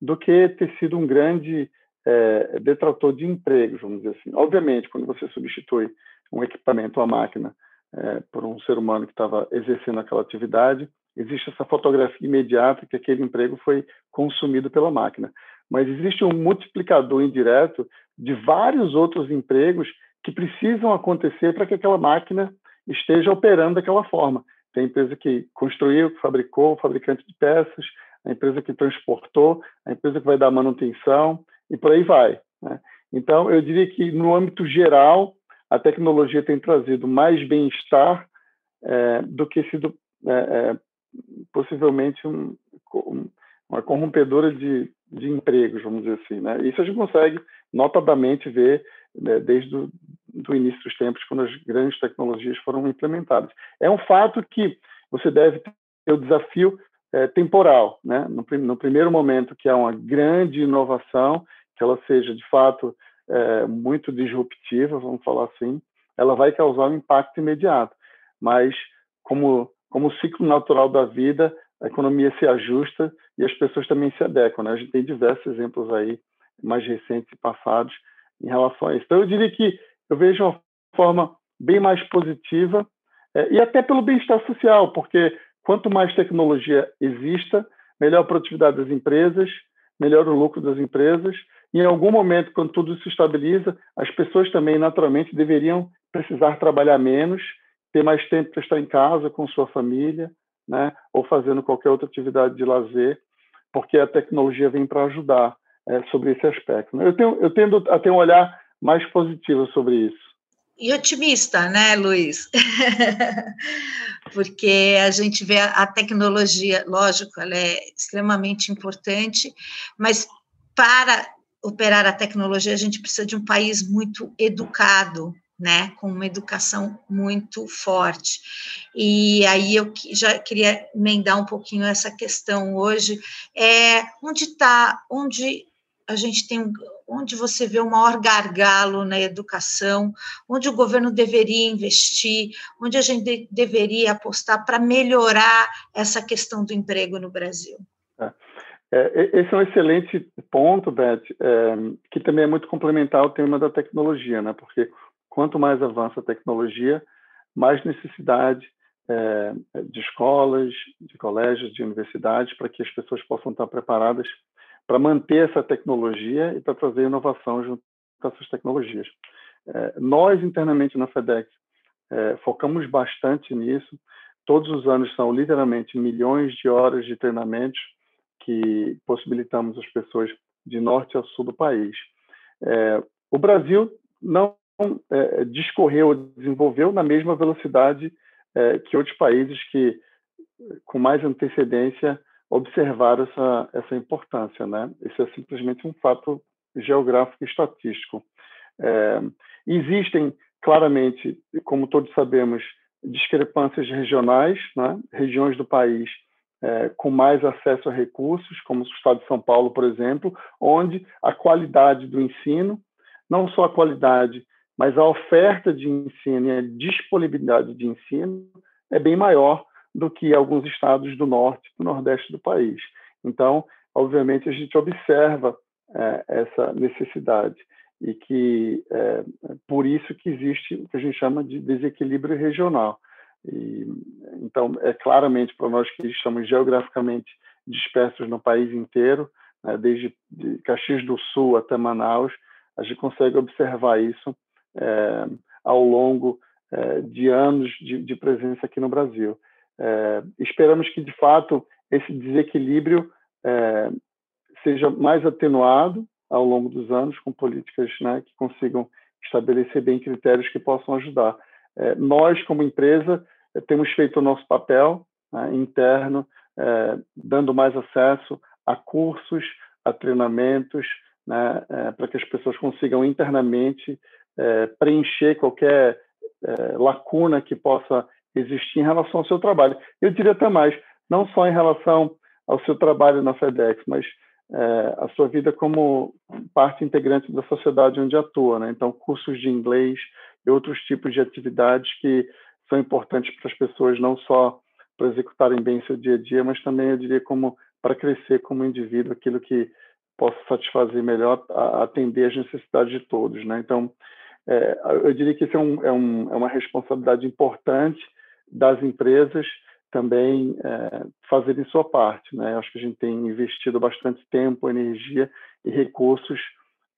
do que ter sido um grande é, detrator de empregos, vamos dizer assim. Obviamente, quando você substitui um equipamento, uma máquina, é, por um ser humano que estava exercendo aquela atividade, existe essa fotografia imediata que aquele emprego foi consumido pela máquina. Mas existe um multiplicador indireto de vários outros empregos que precisam acontecer para que aquela máquina esteja operando daquela forma. Tem a empresa que construiu, que fabricou, o fabricante de peças, a empresa que transportou, a empresa que vai dar manutenção e por aí vai. Né? Então, eu diria que no âmbito geral, a tecnologia tem trazido mais bem-estar é, do que sido é, é, possivelmente um, um, uma corrompedora de, de empregos, vamos dizer assim. Né? Isso a gente consegue notadamente ver né, desde o do início dos tempos, quando as grandes tecnologias foram implementadas. É um fato que você deve ter o desafio é, temporal, né? No, no, primeiro momento que há uma grande inovação, que ela seja de fato é, muito disruptiva, vamos falar assim, ela vai causar um impacto imediato. Mas como como ciclo natural da vida, a economia se ajusta e as pessoas também se adequam. Né? A gente tem diversos exemplos aí mais recentes e passados em relação a isso. Então eu diria que eu vejo uma forma bem mais positiva é, e até pelo bem-estar social, porque quanto mais tecnologia exista, melhor a produtividade das empresas, melhor o lucro das empresas. E em algum momento, quando tudo se estabiliza, as pessoas também naturalmente deveriam precisar trabalhar menos, ter mais tempo para estar em casa com sua família, né, ou fazendo qualquer outra atividade de lazer, porque a tecnologia vem para ajudar é, sobre esse aspecto. Né. Eu, tenho, eu tendo a ter um olhar mais positiva sobre isso. E otimista, né, Luiz? Porque a gente vê a tecnologia, lógico, ela é extremamente importante, mas para operar a tecnologia, a gente precisa de um país muito educado, né, com uma educação muito forte. E aí eu já queria emendar um pouquinho essa questão hoje, é onde está, onde a gente tem onde você vê o maior gargalo na educação, onde o governo deveria investir, onde a gente de, deveria apostar para melhorar essa questão do emprego no Brasil. É. É, esse é um excelente ponto, Beth, é, que também é muito complementar ao tema da tecnologia, né? Porque quanto mais avança a tecnologia, mais necessidade é, de escolas, de colégios, de universidades, para que as pessoas possam estar preparadas para manter essa tecnologia e para trazer inovação junto com essas tecnologias. É, nós, internamente na FedEx, é, focamos bastante nisso, todos os anos são literalmente milhões de horas de treinamentos que possibilitamos as pessoas de norte a sul do país. É, o Brasil não é, discorreu, desenvolveu na mesma velocidade é, que outros países que, com mais antecedência, observaram essa, essa importância. Né? Isso é simplesmente um fato geográfico e estatístico. É, existem, claramente, como todos sabemos, discrepâncias regionais, né? regiões do país é, com mais acesso a recursos, como o estado de São Paulo, por exemplo, onde a qualidade do ensino, não só a qualidade, mas a oferta de ensino e a disponibilidade de ensino é bem maior do que alguns estados do norte e do nordeste do país. Então, obviamente, a gente observa é, essa necessidade e que é por isso que existe o que a gente chama de desequilíbrio regional. E, então, é claramente para nós que estamos geograficamente dispersos no país inteiro, né, desde de Caxias do Sul até Manaus, a gente consegue observar isso é, ao longo é, de anos de, de, presença aqui no Brasil. É, esperamos que, de fato, esse desequilíbrio é, seja mais atenuado ao longo dos anos, com políticas né, que consigam estabelecer bem critérios que possam ajudar. É, nós, como empresa, é, temos feito o nosso papel né, interno, é, dando mais acesso a cursos, a treinamentos, né, é, para que as pessoas consigam internamente preencher qualquer lacuna que possa existir em relação ao seu trabalho. Eu diria até mais, não só em relação ao seu trabalho na FedEx, mas é, a sua vida como parte integrante da sociedade onde atua. Né? Então, cursos de inglês e outros tipos de atividades que são importantes para as pessoas, não só para executarem bem seu dia a dia, mas também, eu diria, como para crescer como indivíduo, aquilo que possa satisfazer melhor, atender às necessidades de todos. Né? Então, é, eu diria que isso é, um, é, um, é uma responsabilidade importante das empresas também é, fazerem sua parte. Né? Acho que a gente tem investido bastante tempo, energia e recursos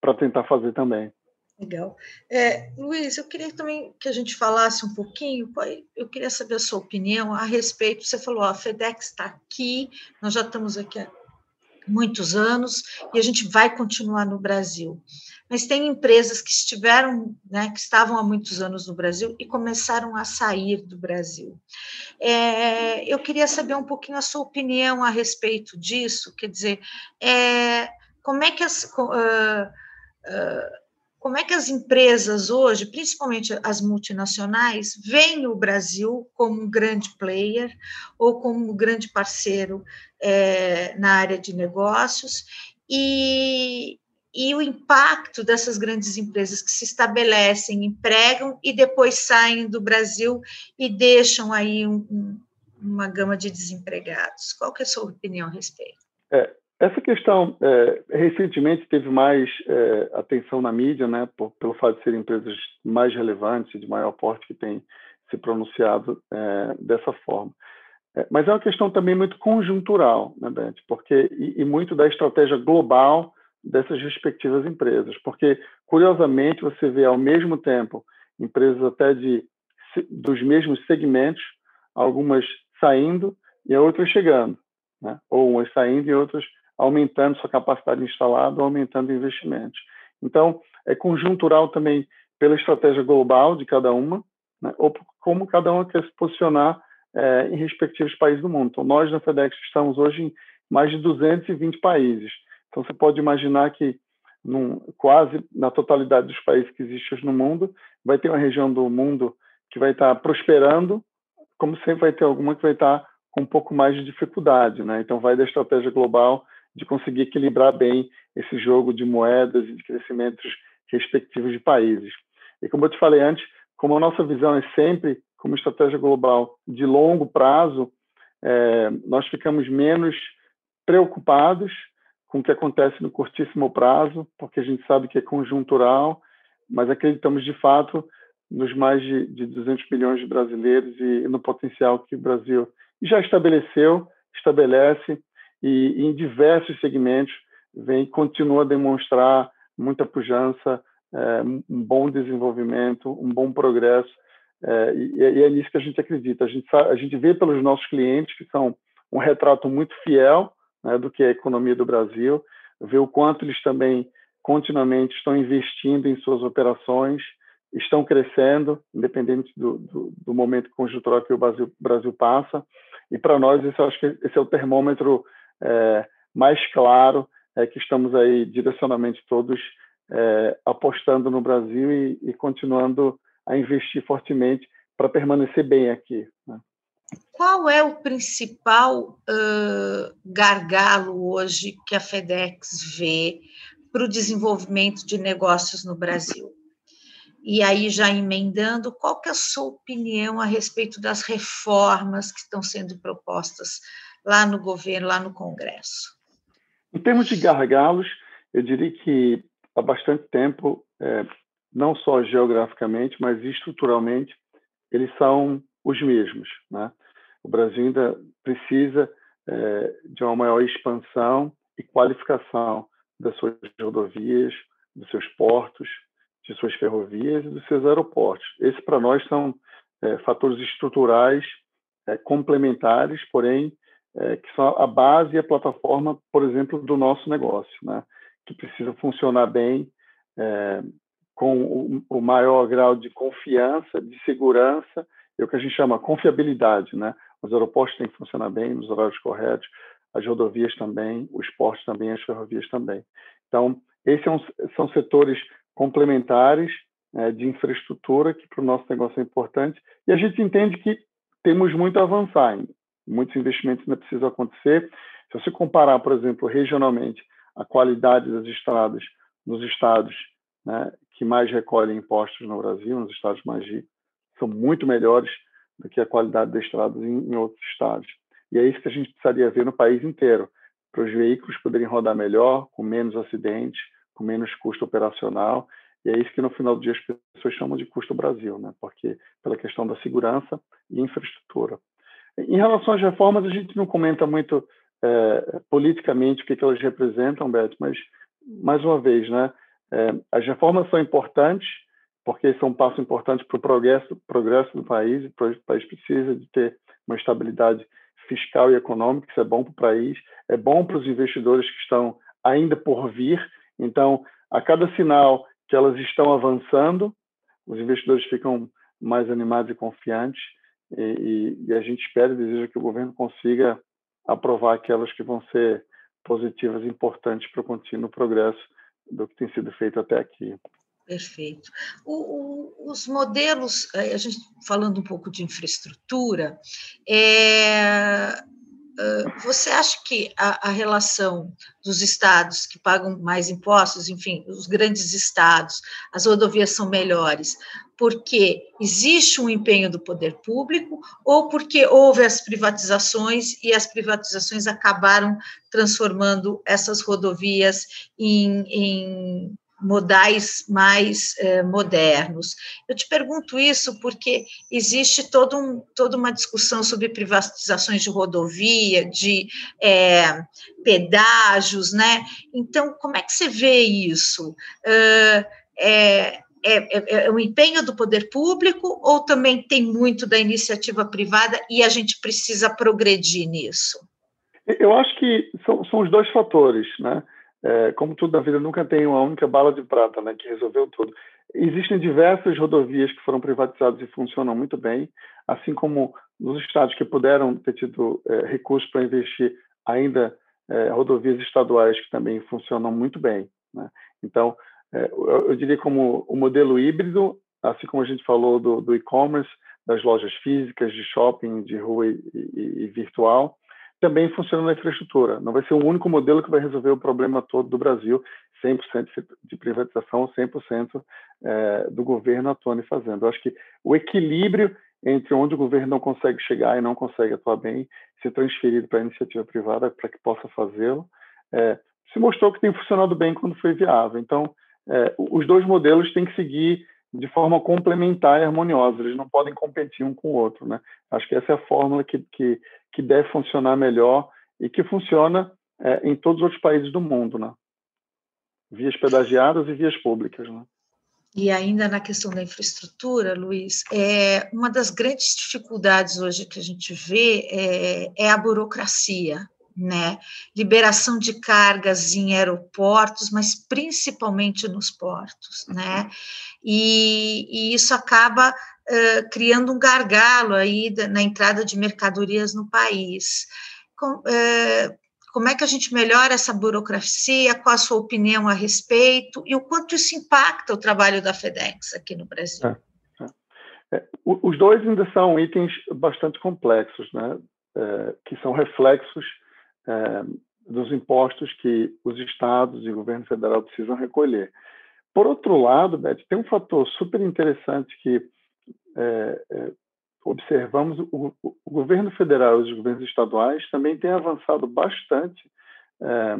para tentar fazer também. Legal. É, Luiz, eu queria também que a gente falasse um pouquinho, eu queria saber a sua opinião a respeito, você falou, a FedEx está aqui, nós já estamos aqui há muitos anos e a gente vai continuar no Brasil. Mas tem empresas que estiveram, né, que estavam há muitos anos no Brasil e começaram a sair do Brasil. É, eu queria saber um pouquinho a sua opinião a respeito disso, quer dizer, é, como é que as. Uh, uh, como é que as empresas hoje, principalmente as multinacionais, veem o Brasil como um grande player ou como um grande parceiro é, na área de negócios e, e o impacto dessas grandes empresas que se estabelecem, empregam e depois saem do Brasil e deixam aí um, um, uma gama de desempregados. Qual que é a sua opinião a respeito? É, essa questão, é, recentemente, teve mais é, atenção na mídia, né, por, pelo fato de serem empresas mais relevantes, de maior porte, que têm se pronunciado é, dessa forma. É, mas é uma questão também muito conjuntural, né, Dante? Porque, e, e, muito da estratégia global dessas respectivas empresas. Porque, curiosamente, você vê ao mesmo tempo empresas até de, dos mesmos segmentos, algumas saindo e outras chegando. Né? Ou umas saindo e outras aumentando sua capacidade instalada, aumentando investimentos. Então, é conjuntural também pela estratégia global de cada uma, né, ou como cada uma quer se posicionar é, em respectivos países do mundo. Então, nós na FedEx estamos hoje em mais de 220 países. Então, você pode imaginar que num, quase na totalidade dos países que existem no mundo, vai ter uma região do mundo que vai estar prosperando, como sempre vai ter alguma que vai estar com um pouco mais de dificuldade. Né? Então, vai da estratégia global de conseguir equilibrar bem esse jogo de moedas e de crescimentos respectivos de países. E como eu te falei antes, como a nossa visão é sempre como estratégia global de longo prazo, é, nós ficamos menos preocupados com o que acontece no curtíssimo prazo, porque a gente sabe que é conjuntural, mas acreditamos de fato nos mais de, de 200 milhões de brasileiros e no potencial que o Brasil já estabeleceu, estabelece e, em diversos segmentos vem continua a demonstrar muita pujança, é, um bom desenvolvimento, um bom progresso é, e, e, é nisso que a gente acredita. A gente, a gente vê pelos nossos clientes que são um retrato muito fiel né, do que é a economia do Brasil, vê o quanto eles também continuamente estão investindo em suas operações, estão crescendo, independente do, do, do momento conjuntural que o Brasil, Brasil passa. E para nós, esse, acho que esse é o termômetro é, mais claro, é que estamos aí direcionamente todos é, apostando no Brasil e, e, continuando a investir fortemente para permanecer bem aqui. Né? Qual é o principal uh, gargalo hoje que a FedEx vê para o desenvolvimento de negócios no Brasil? E aí, já emendando, qual que é a sua opinião a respeito das reformas que estão sendo propostas lá no governo, lá no Congresso? Em termos de gargalos, eu diria que há bastante tempo, é, não só geograficamente, mas estruturalmente, eles são os mesmos. Né? O Brasil ainda precisa é, de uma maior expansão e qualificação das suas rodovias, dos seus portos, de suas ferrovias e dos seus aeroportos. Esses, para nós, são é, fatores estruturais é, complementares, porém, é, que são a base e a plataforma, por exemplo, do nosso negócio, né? que precisa funcionar bem, é, com o, o, maior grau de confiança, de segurança, é o que a gente chama confiabilidade. Né? Os aeroportos têm que funcionar bem, nos horários corretos, as rodovias também, os portos também, as ferrovias também. Então, esses são, são setores complementares é, de infraestrutura que para o nosso negócio é importante e a gente entende que temos muito a avançar ainda. Muitos investimentos ainda precisam acontecer. Se você comparar, por exemplo, regionalmente, a qualidade das estradas nos estados né, que mais recolhem impostos no Brasil, nos estados mais ricos, são muito melhores do que a qualidade das estradas em, em outros estados. E é isso que a gente precisaria ver no país inteiro, para os veículos poderem rodar melhor, com menos acidentes, com menos custo operacional. E é isso que no final do dia as pessoas chamam de custo Brasil, né? Porque pela questão da segurança e infraestrutura. Em relação às reformas, a gente não comenta muito é, politicamente o que, que elas representam, Beto, mas mais uma vez, né? É, as reformas são importantes porque são um passo importante para o progresso, progresso do país. O país precisa de ter uma estabilidade fiscal e econômica, isso é bom para o país, é bom para os investidores que estão ainda por vir, então, a cada sinal que elas estão avançando, os investidores ficam mais animados e confiantes e, e, a gente espera e deseja que o governo consiga aprovar aquelas que vão ser positivas e importantes para o contínuo progresso do que tem sido feito até aqui. Perfeito. O, o, os modelos, eh, a gente falando um pouco de infraestrutura, é, você acha que a, a, relação dos estados que pagam mais impostos, enfim, os grandes estados, as rodovias são melhores, porque existe um empenho do poder público ou porque houve as privatizações e as privatizações acabaram transformando essas rodovias em, em modais mais eh, modernos. Eu te pergunto isso porque existe todo um, toda uma discussão sobre privatizações de rodovia, de é, pedágios, né? Então, como é que você vê isso? Uh, é, é, é, um empenho do poder público ou também tem muito da iniciativa privada e a gente precisa progredir nisso? Eu acho que são, são os dois fatores, né? É, como tudo na vida, nunca tem uma única bala de prata né, que resolveu tudo. Existem diversas rodovias que foram privatizadas e funcionam muito bem, assim como nos estados que puderam ter tido é, recursos para investir, ainda é, rodovias estaduais que também funcionam muito bem. Né? Então, é, eu, eu, diria como o modelo híbrido, assim como a gente falou do, do e-commerce, das lojas físicas, de shopping, de rua e, e, e virtual, também funciona na infraestrutura. Não vai ser o único modelo que vai resolver o problema todo do Brasil, 100% de privatização, 100% é, do governo atuando e fazendo. Eu acho que o equilíbrio entre onde o governo não consegue chegar e não consegue atuar bem, ser transferido para a iniciativa privada para que possa fazê-lo, é, se mostrou que tem funcionado bem quando foi viável. Então, é, os dois modelos têm que seguir de forma complementar e harmoniosa, eles não podem competir um com o outro. Né? Acho que essa é a fórmula que, que, que deve funcionar melhor e que funciona é, em todos os outros países do mundo, né? vias pedagiadas e vias públicas. Né? e ainda na questão da infraestrutura, Luiz, é uma das grandes dificuldades hoje que a gente vê é, é a burocracia, né? Liberação de cargas em aeroportos, mas principalmente nos portos, né? E, e isso acaba criando um gargalo aí na entrada de mercadorias no país. Com, uh, como é que a gente melhora essa burocracia? Qual a sua opinião a respeito? E o quanto isso impacta o trabalho da FedEx aqui no Brasil? É, é. É, os dois ainda são itens bastante complexos, né? É, que são reflexos é, dos impostos que os estados e o governo federal precisam recolher. Por outro lado, Beth, tem um fator super interessante que é, é, observamos. O, o, governo federal e os governos estaduais também têm avançado bastante é,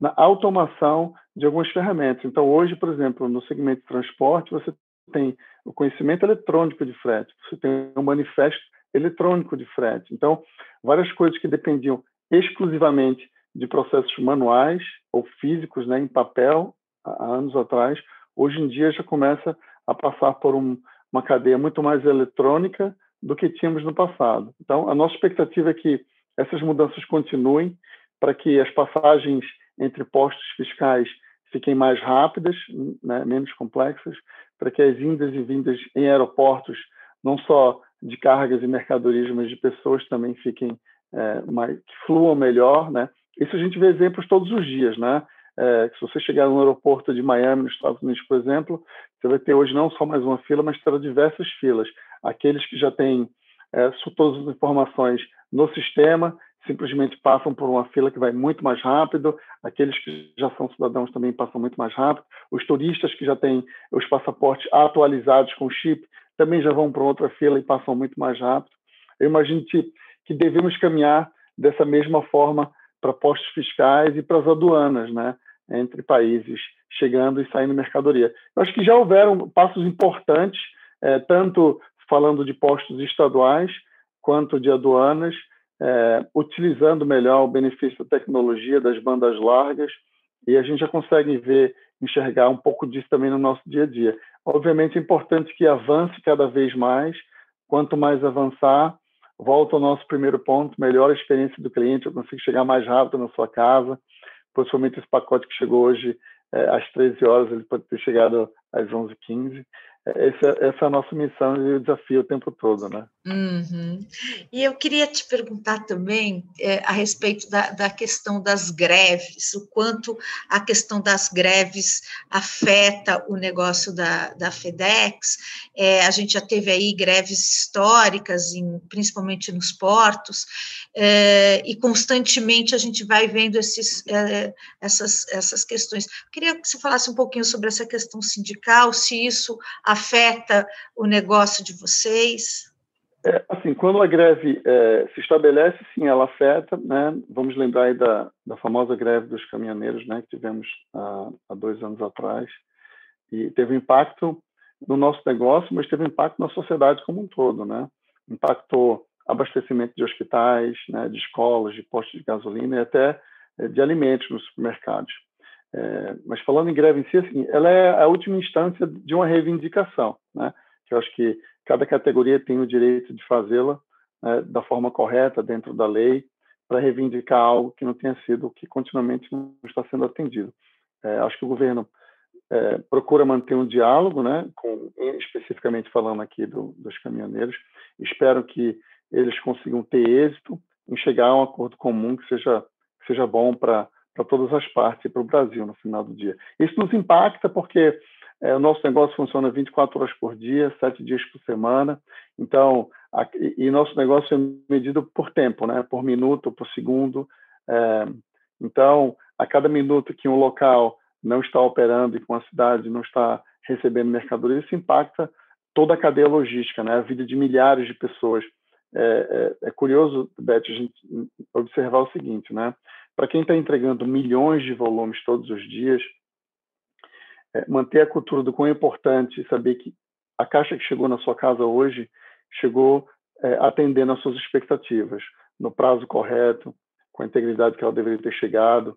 na automação de algumas ferramentas. Então, hoje, por exemplo, no segmento de transporte, você tem o conhecimento eletrônico de frete, você tem um manifesto eletrônico de frete. Então, várias coisas que dependiam exclusivamente de processos manuais ou físicos, né, em papel, há anos atrás, hoje em dia já começa a passar por um, uma cadeia muito mais eletrônica do que tínhamos no passado. Então, a nossa expectativa é que essas mudanças continuem para que as passagens entre postos fiscais fiquem mais rápidas, né, menos complexas, para que as indas e vindas em aeroportos, não só de cargas e mercadorias, mas de pessoas também fiquem é, mais, fluam melhor, né? Isso a gente vê exemplos todos os dias, né? É, se você chegar no aeroporto de Miami, nos Estados Unidos, por exemplo, você vai ter hoje não só mais uma fila, mas terá diversas filas. Aqueles que já têm é, todas as informações no sistema simplesmente passam por uma fila que vai muito mais rápido. Aqueles que já são cidadãos também passam muito mais rápido. Os turistas que já têm os passaportes atualizados com chip também já vão para outra fila e passam muito mais rápido. Eu imagino que que devemos caminhar dessa mesma forma para postos fiscais e para as aduanas, né, entre países, chegando e saindo mercadoria. Eu acho que já houveram passos importantes, é, tanto falando de postos estaduais quanto de aduanas, é, utilizando melhor o benefício da tecnologia das bandas largas, e a gente já consegue ver, enxergar um pouco disso também no nosso dia a dia. Obviamente é importante que avance cada vez mais, quanto mais avançar, volta ao nosso primeiro ponto, melhor a experiência do cliente, eu consigo chegar mais rápido na sua casa, possivelmente esse pacote que chegou hoje é, às 13 horas, ele pode ter chegado às 11h15. Essa, essa, é a nossa missão e o desafio o tempo todo, né? Uhum. E eu queria te perguntar também é, a respeito da, da, questão das greves, o quanto a questão das greves afeta o negócio da, da FedEx. É, a gente já teve aí greves históricas, em, principalmente nos portos, é, e constantemente a gente vai vendo esses, é, essas, essas questões. Eu queria que você falasse um pouquinho sobre essa questão sindical, se isso afeta o negócio de vocês? É, assim, quando a greve é, se estabelece, sim, ela afeta, né? Vamos lembrar da, da famosa greve dos caminhoneiros, né, que tivemos há, há dois anos atrás, e teve impacto no nosso negócio, mas teve impacto na sociedade como um todo, né? Impactou abastecimento de hospitais, né, de escolas, de postos de gasolina e até é, de alimentos nos supermercados. É, mas falando em greve em si, assim, ela é a última instância de uma reivindicação, né? Que eu acho que cada categoria tem o direito de fazê-la né, da forma correta dentro da lei para reivindicar algo que não tenha sido, que continuamente não está sendo atendido. É, acho que o governo é, procura manter um diálogo, né, com, especificamente falando aqui do, dos caminhoneiros. Espero que eles consigam ter êxito em chegar a um acordo comum que seja, que seja bom para para todas as partes e para o Brasil no final do dia. Isso nos impacta porque é, o nosso negócio funciona 24 horas por dia, sete dias por semana. Então, a, e, e, nosso negócio é medido por tempo, né? Por minuto, por segundo. É, então, a cada minuto que um local não está operando e que uma cidade não está recebendo mercadoria, isso impacta toda a cadeia logística, né? A vida de milhares de pessoas. É, é, é curioso, Beth, a gente observar o seguinte, né? Para quem está entregando milhões de volumes todos os dias, é, manter a cultura do quão é importante saber que a caixa que chegou na sua casa hoje chegou é, atendendo às suas expectativas, no prazo correto, com a integridade que ela deveria ter chegado,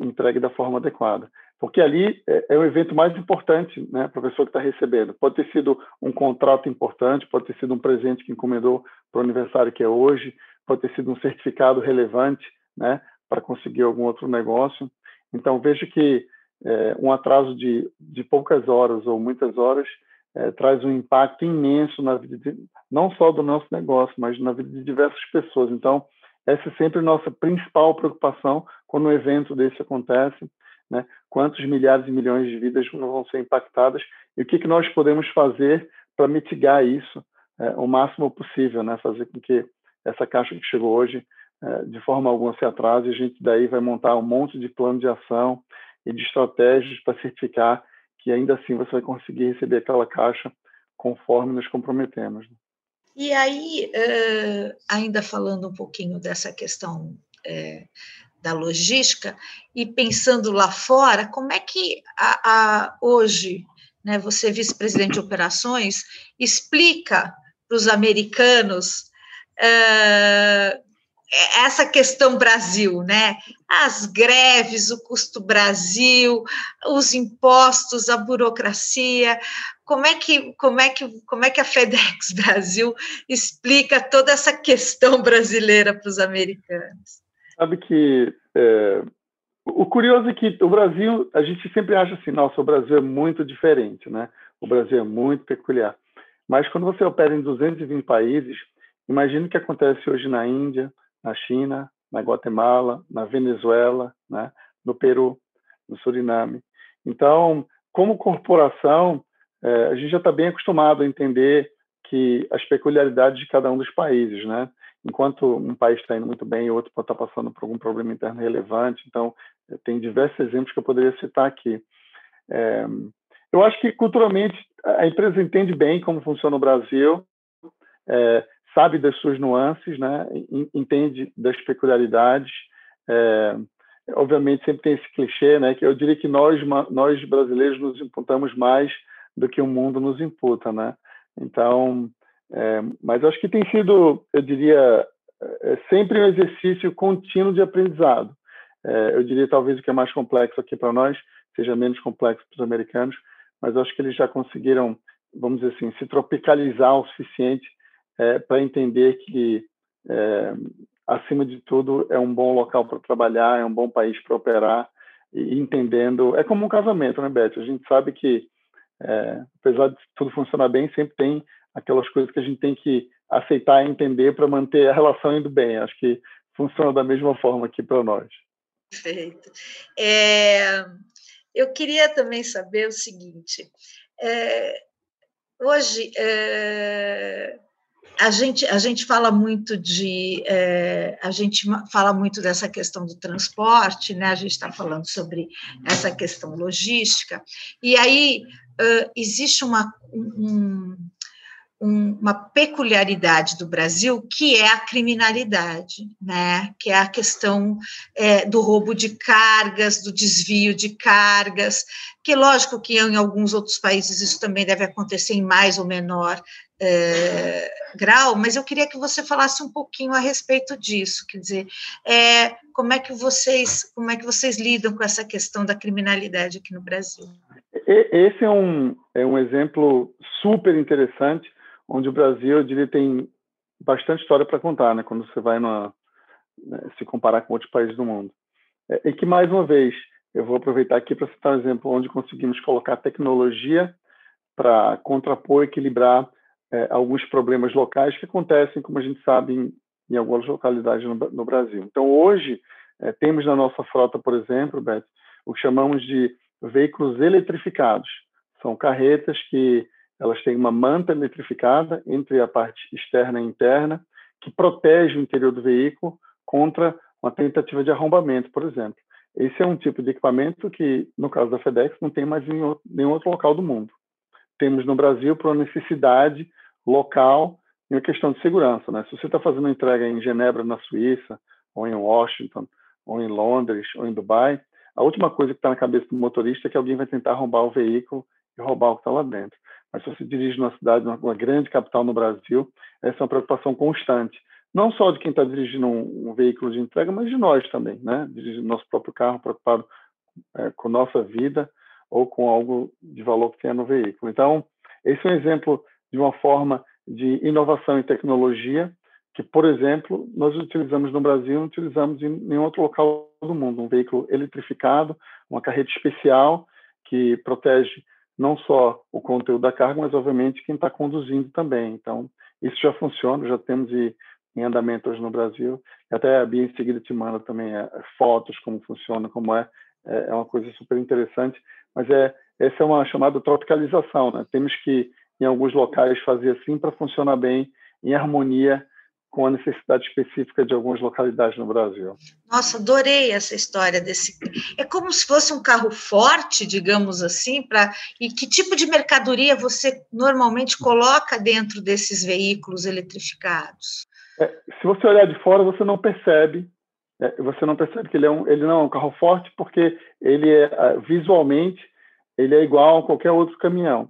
entregue da forma adequada. Porque ali é, é o evento mais importante né, para a pessoa que está recebendo. Pode ter sido um contrato importante, pode ter sido um presente que encomendou para o aniversário que é hoje, pode ter sido um certificado relevante né, para conseguir algum outro negócio. Então, vejo que é, um atraso de, de poucas horas ou muitas horas é, traz um impacto imenso na vida, de, não só do nosso negócio, mas na vida de diversas pessoas. Então, essa é sempre a nossa principal preocupação quando um evento desse acontece, né? Quantos milhares e milhões de vidas vão ser impactadas e o que, que nós podemos fazer para mitigar isso é, o máximo possível, né? Fazer com que essa caixa que chegou hoje, de forma alguma se atrase, a gente daí vai montar um monte de plano de ação e de estratégias para certificar que ainda assim você vai conseguir receber aquela caixa conforme nos comprometemos. Né? E aí, ainda falando um pouquinho dessa questão é, da logística e pensando lá fora, como é que a, a, hoje, né, você vice-presidente de operações, explica para os americanos uh, essa questão Brasil, né? As greves, o custo Brasil, os impostos, a burocracia. Como é que como é que como é que a FedEx Brasil explica toda essa questão brasileira para os americanos? Sabe que é, o curioso é que o Brasil, a gente sempre acha assim, nossa, o Brasil é muito diferente, né? O Brasil é muito peculiar. Mas quando você opera em 220 países, imagine o que acontece hoje na Índia, na China, na Guatemala, na Venezuela, né? no Peru, no Suriname. Então, como corporação, é, a gente já está bem acostumado a entender que as peculiaridades de cada um dos países, né? Enquanto um país está indo muito bem e outro pode estar tá passando por algum problema interno relevante. Então, tem diversos exemplos que eu poderia citar aqui. É, eu acho que culturalmente a empresa entende bem como funciona o Brasil. É, sabe das suas nuances, né? entende das peculiaridades. É, obviamente sempre tem esse clichê, né? Que eu diria que nós nós brasileiros nos imputamos mais do que o mundo nos imputa, né? Então, é, mas acho que tem sido, eu diria, é, sempre um exercício contínuo de aprendizado. É, eu diria talvez o que é mais complexo aqui para nós seja menos complexo para os americanos, mas acho que eles já conseguiram, vamos dizer assim, se tropicalizar o suficiente é, para entender que, é, acima de tudo, é um bom local para trabalhar, é um bom país para operar, e entendendo. É como um casamento, né, Beth? A gente sabe que, é, apesar de tudo funcionar bem, sempre tem aquelas coisas que a gente tem que aceitar e entender para manter a relação indo bem. Acho que funciona da mesma forma aqui para nós. Perfeito. É, eu queria também saber o seguinte: é, hoje é, a gente, a gente fala muito de é, a gente fala muito dessa questão do transporte, né? A gente está falando sobre essa questão logística, e aí uh, existe uma, um, uma peculiaridade do Brasil que é a criminalidade, né? Que é a questão é, do roubo de cargas, do desvio de cargas, que lógico que em alguns outros países isso também deve acontecer em mais ou menor é, grau, mas eu queria que você falasse um pouquinho a respeito disso, quer dizer, é, como é que vocês como é que vocês lidam com essa questão da criminalidade aqui no Brasil? Esse é um, é um exemplo super interessante, onde o Brasil, eu diria, tem bastante história para contar, né? Quando você vai numa, né, se comparar com outros países do mundo. É, e que, mais uma vez, eu vou aproveitar aqui para citar um exemplo onde conseguimos colocar tecnologia para contrapor, equilibrar é, alguns problemas locais que acontecem, como a gente sabe, em, em algumas localidades no, no, Brasil. Então, hoje, é, temos na nossa frota, por exemplo, Beth, o que chamamos de veículos eletrificados. São carretas que elas têm uma manta eletrificada entre a parte externa e interna, que protege o interior do veículo contra uma tentativa de arrombamento, por exemplo. Esse é um tipo de equipamento que, no caso da FedEx, não tem mais em nenhum outro local do mundo. Temos no Brasil por uma necessidade local e uma questão de segurança. Né? Se você está fazendo uma entrega em Genebra, na Suíça, ou em Washington, ou em Londres, ou em Dubai, a última coisa que está na cabeça do motorista é que alguém vai tentar arrombar o veículo e roubar o que está lá dentro. Mas se você dirige numa cidade, numa grande capital no Brasil, essa é uma preocupação constante. Não só de quem está dirigindo um, um, veículo de entrega, mas de nós também, né? Dirigindo nosso próprio carro, preocupado é, com nossa vida ou com algo de valor que tenha no veículo. Então, esse é um exemplo de uma forma de inovação e tecnologia que, por exemplo, nós utilizamos no Brasil, não utilizamos em nenhum outro local do mundo. Um veículo eletrificado, uma carreta especial que protege não só o conteúdo da carga, mas, obviamente, quem está conduzindo também. Então, isso já funciona, já temos em andamento hoje no Brasil. Até a Bia em seguida te manda também é, fotos, como funciona, como é. é. É uma coisa super interessante. Mas é essa é uma chamada tropicalização. Né? Temos que, em alguns locais, fazer assim para funcionar bem, em harmonia com a necessidade específica de algumas localidades no Brasil. Nossa, adorei essa história desse. É como se fosse um carro forte, digamos assim, para e que tipo de mercadoria você normalmente coloca dentro desses veículos eletrificados? É, se você olhar de fora, você não percebe. É, você não percebe que ele, é um, ele não é um carro forte porque ele é visualmente ele é igual a qualquer outro caminhão.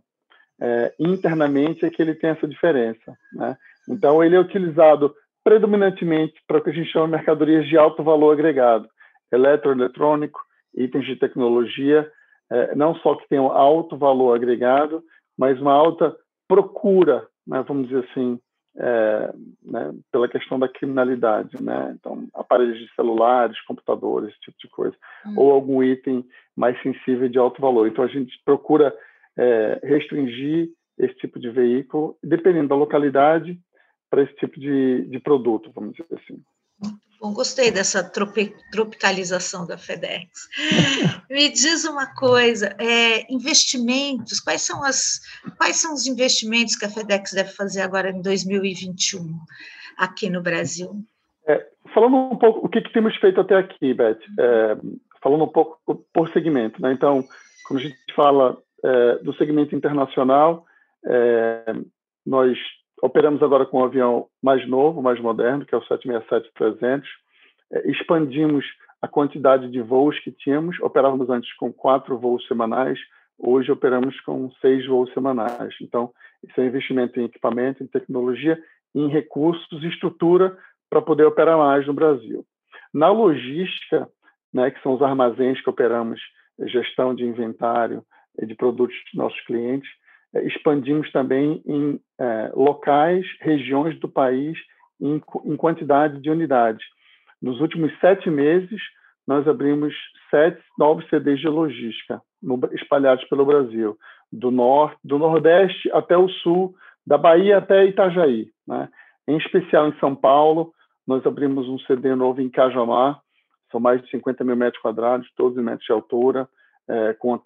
É, internamente é que ele tem essa diferença. Né? Então, ele é utilizado predominantemente para o que a gente chama de mercadorias de alto valor agregado, eletroeletrônico, itens de tecnologia, é, não só que tenham alto valor agregado, mas uma alta procura, né, vamos dizer assim, é, né, pela questão da criminalidade, né? Então, aparelhos de celulares, computadores, esse tipo de coisa, hum. ou algum item mais sensível de alto valor. Então, a gente procura é, restringir esse tipo de veículo, dependendo da localidade, para esse tipo de, de produto, vamos dizer assim. Bom, gostei dessa tropi, tropicalização da FedEx. Me diz uma coisa, é, investimentos, quais são, as, quais são os investimentos que a FedEx deve fazer agora em 2021 aqui no Brasil? É, falando um pouco o que, que, temos feito até aqui, Beth, é, falando um pouco por segmento, né? Então, quando a gente fala é, do segmento internacional, é, nós Operamos agora com um avião mais novo, mais moderno, que é o 767-300. É, expandimos a quantidade de voos que tínhamos. Operávamos antes com quatro voos semanais, hoje operamos com seis voos semanais. Então, isso é investimento em equipamento, em tecnologia, em recursos estrutura para poder operar mais no Brasil. Na logística, né, que são os armazéns que operamos, gestão de inventário de produtos dos nossos clientes, expandimos também em é, locais, regiões do país, em, em, quantidade de unidades. Nos últimos sete meses, nós abrimos sete novos CDs de logística no, espalhados pelo Brasil, do norte, do nordeste até o sul, da Bahia até Itajaí. Né? Em especial em São Paulo, nós abrimos um CD novo em Cajamar, são mais de 50 mil metros quadrados, todos em metros de altura, é, com a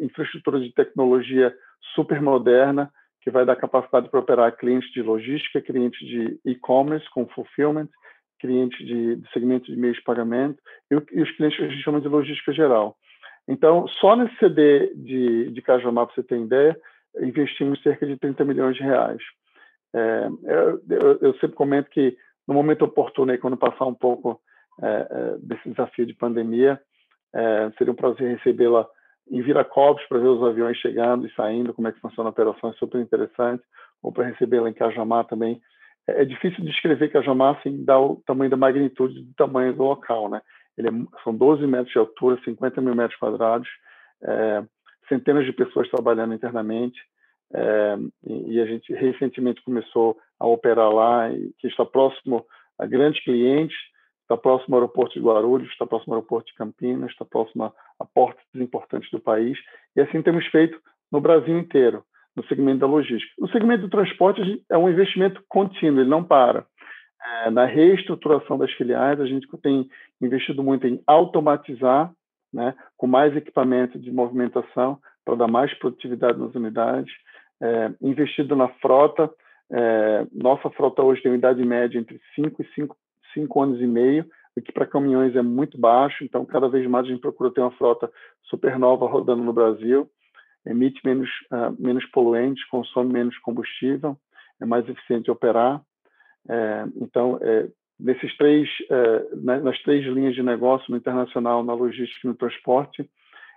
infraestrutura de tecnologia super moderna, que vai dar capacidade para operar clientes de logística, clientes de e-commerce com fulfillment, clientes de, de segmento de meios de pagamento e, e, os clientes que a gente chama de logística geral. Então, só nesse CD de, de Cajamar, para você ter ideia, investimos cerca de 30 milhões de reais. É, eu, eu, eu, sempre comento que no momento oportuno, aí, quando passar um pouco é, é, desse desafio de pandemia, é, seria um prazer recebê-la em Viracopos para ver os aviões chegando e saindo, como é que funciona a operação, é super interessante, ou para recebê-la em Cajamar também. É, é difícil descrever Cajamar sem dar o tamanho da magnitude do tamanho do local, né? Ele é, são 12 metros de altura, 50 mil metros quadrados, é, centenas de pessoas trabalhando internamente, é, e, e, a gente recentemente começou a operar lá, e que está próximo a grandes clientes, está próximo ao aeroporto de Guarulhos, está próximo ao aeroporto de Campinas, está próximo a, portos importantes do país, e assim temos feito no Brasil inteiro, no segmento da logística. O segmento do transporte é um investimento contínuo, ele não para. É, na reestruturação das filiais, a gente tem investido muito em automatizar, né, com mais equipamento de movimentação para dar mais produtividade nas unidades, é, investido na frota, é, nossa frota hoje tem uma idade média entre 5 e 5 cinco anos e meio, o que para caminhões é muito baixo, então cada vez mais a gente procura ter uma frota super nova rodando no Brasil, emite menos, uh, menos poluentes, consome menos combustível, é mais eficiente operar. É, então, é, nesses três, é, nas três linhas de negócio, no internacional, na logística e no transporte,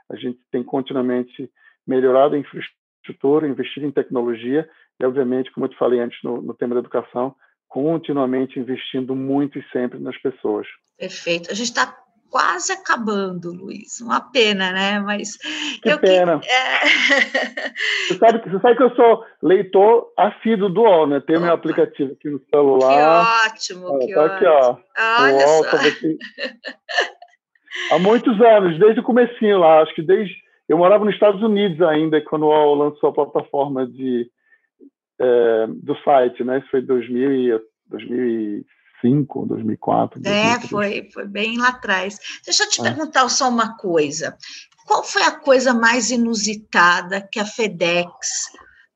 a gente tem continuamente melhorado a infraestrutura, investido em tecnologia e, obviamente, como eu te falei antes no, no tema da educação, continuamente investindo muito e sempre nas pessoas. Perfeito. A gente está quase acabando, Luiz. Uma pena, né? Mas que eu pena. Que, é... você, sabe, você sabe que eu sou leitor assíduo do UOL, né? Tenho Opa. meu aplicativo aqui no celular. Que ótimo, que tá ótimo. aqui, ó. Olha UOL, só. Há muitos anos, desde o comecinho lá, acho que desde eu morava nos Estados Unidos ainda quando o UOL lançou a plataforma de é, do site, né? Isso foi 2000 e, 2005, 2004. É, foi, foi bem lá atrás. Deixa eu te é. perguntar só uma coisa. Qual foi a coisa mais inusitada que a FedEx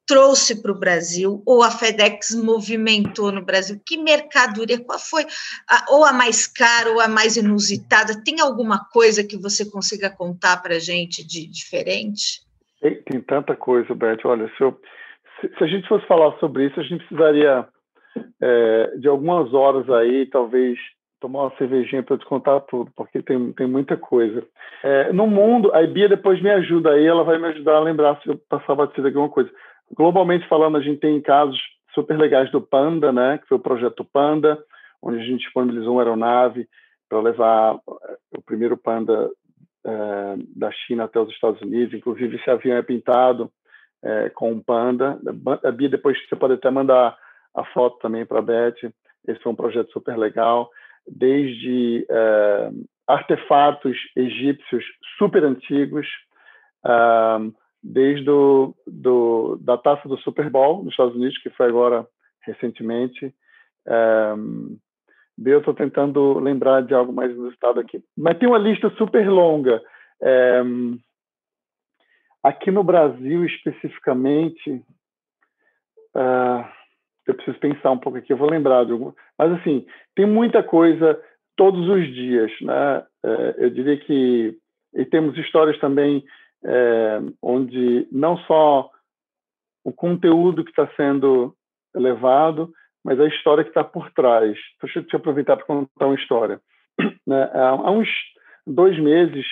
trouxe para o Brasil, ou a FedEx movimentou no Brasil? Que mercadoria? Qual foi a, ou a mais cara ou a mais inusitada? Tem alguma coisa que você consiga contar para a gente de diferente? Tem, tem, tanta coisa, Beth. Olha, se, eu, se, a gente fosse falar sobre isso, a gente precisaria é, de algumas horas aí, talvez tomar uma cervejinha para te contar tudo, porque tem, tem muita coisa. É, no mundo, a Bia depois me ajuda aí, ela vai me ajudar a lembrar se eu passar batida alguma coisa globalmente falando, a gente tem casos super legais do Panda, né, que foi o projeto Panda, onde a gente disponibilizou uma aeronave para levar eh, o primeiro Panda é, da China até os Estados Unidos. Inclusive, esse avião é pintado é, com um Panda. A Bia, depois você pode até mandar a foto também para a Beth. Esse foi um projeto super legal. Desde é, artefatos egípcios super antigos, desde do, do, da taça do Super Bowl nos Estados Unidos, que foi agora recentemente. Um, eu estou tentando lembrar de algo mais inusitado aqui. Mas tem uma lista super longa. Um, aqui no Brasil, especificamente, uh, eu preciso pensar um pouco aqui, eu vou lembrar de algum... Mas, assim, tem muita coisa todos os dias, né? Uh, eu diria que... E temos histórias também é, onde não só o conteúdo que está sendo levado, mas a história que está por trás. Deixa eu te aproveitar para contar uma história. Né, há uns dois meses,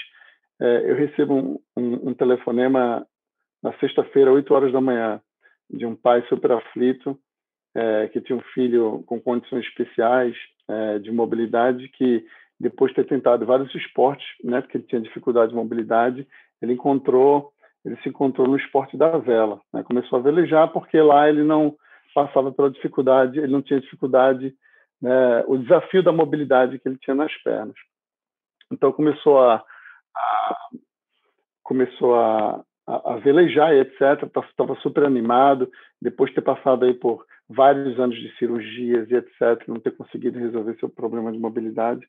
eu recebo um, um, um telefonema na sexta-feira, 8 horas da manhã, de um pai super aflito, é, que tinha um filho com condições especiais é, de mobilidade, que depois de ter tentado vários esportes, né, porque ele tinha dificuldade de mobilidade, ele encontrou, ele se encontrou no esporte da vela. Né? Começou a velejar porque lá ele não passava pela dificuldade, ele não tinha dificuldade, né, o desafio da mobilidade que ele tinha nas pernas. Então começou a começou a, a, a, velejar etc. Estava super animado depois de ter passado aí por vários anos de cirurgias e etc. Não ter conseguido resolver seu problema de mobilidade.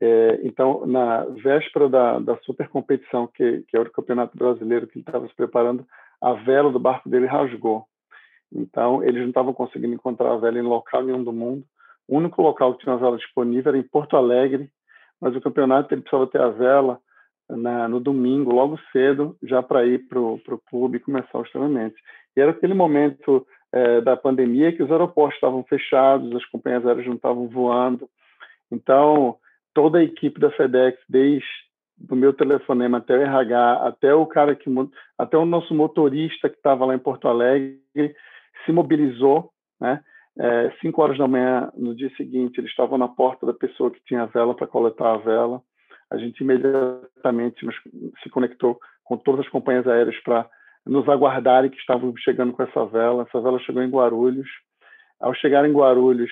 É, então, na véspera da, da super competição, que, que era o Campeonato Brasileiro que ele estava se preparando, a vela do barco dele rasgou. Então, eles não estavam conseguindo encontrar a vela em local nenhum do mundo. O único local que tinha uma vela disponível era em Porto Alegre, mas o campeonato ele precisava ter a vela na, no domingo, logo cedo, já para ir para o clube começar os treinamentos. E era aquele momento é, da pandemia que os aeroportos estavam fechados, as companhias aéreas não estavam voando. Então, toda a equipe da FedEx, desde do meu telefonema até o RH, até o cara que até o nosso motorista que estava lá em Porto Alegre se mobilizou, né? É, cinco horas da manhã no dia seguinte eles estavam na porta da pessoa que tinha a vela para coletar a vela. A gente imediatamente se conectou com todas as companhias aéreas para nos aguardarem que estavam chegando com essa vela. Essa vela chegou em Guarulhos. Ao chegar em Guarulhos,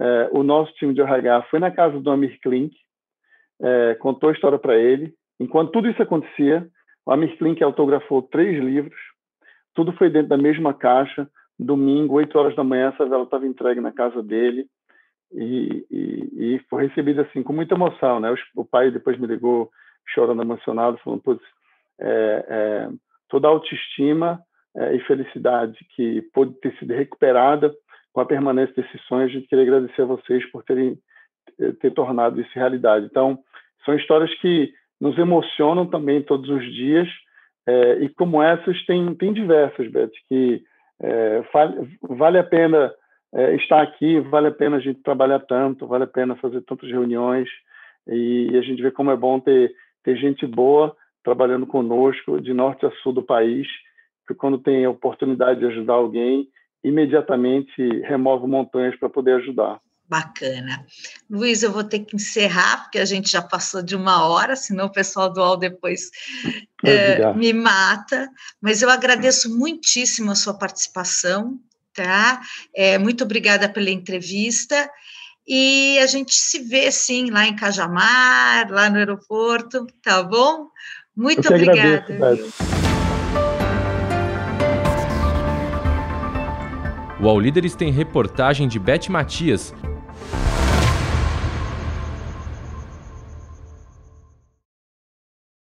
é, o nosso time de RH foi na casa do Amir Klink, é, contou a história para ele. Enquanto tudo isso acontecia, o Amir Klink autografou três livros, tudo foi dentro da mesma caixa. Domingo, 8 horas da manhã, essa vela estava entregue na casa dele e, e, e, foi recebida assim com muita emoção, né? O, pai depois me ligou chorando emocionado, falando, putz, é, é, toda a autoestima é, e felicidade que pôde ter sido recuperada com a permanência desses sonhos, a gente queria agradecer a vocês por terem eh, ter tornado isso realidade. Então, são histórias que nos emocionam também todos os dias, é, e como essas tem, tem diversas, Beth, que é, vale, vale a pena é, estar aqui, vale a pena a gente trabalhar tanto, vale a pena fazer tantas reuniões, e, e a gente vê como é bom ter, ter gente boa trabalhando conosco, de norte a sul do país, que quando tem a oportunidade de ajudar alguém, imediatamente remove montanhas para poder ajudar. Bacana. Luiz, eu vou ter que encerrar, porque a gente já passou de uma hora, senão o pessoal do UOL depois é, me mata. Mas eu agradeço muitíssimo a sua participação, tá? É, muito obrigada pela entrevista. E a gente se vê, sim, lá em Cajamar, lá no aeroporto, tá bom? Muito obrigada. Agradeço, o All Líderes tem reportagem de Beth Matias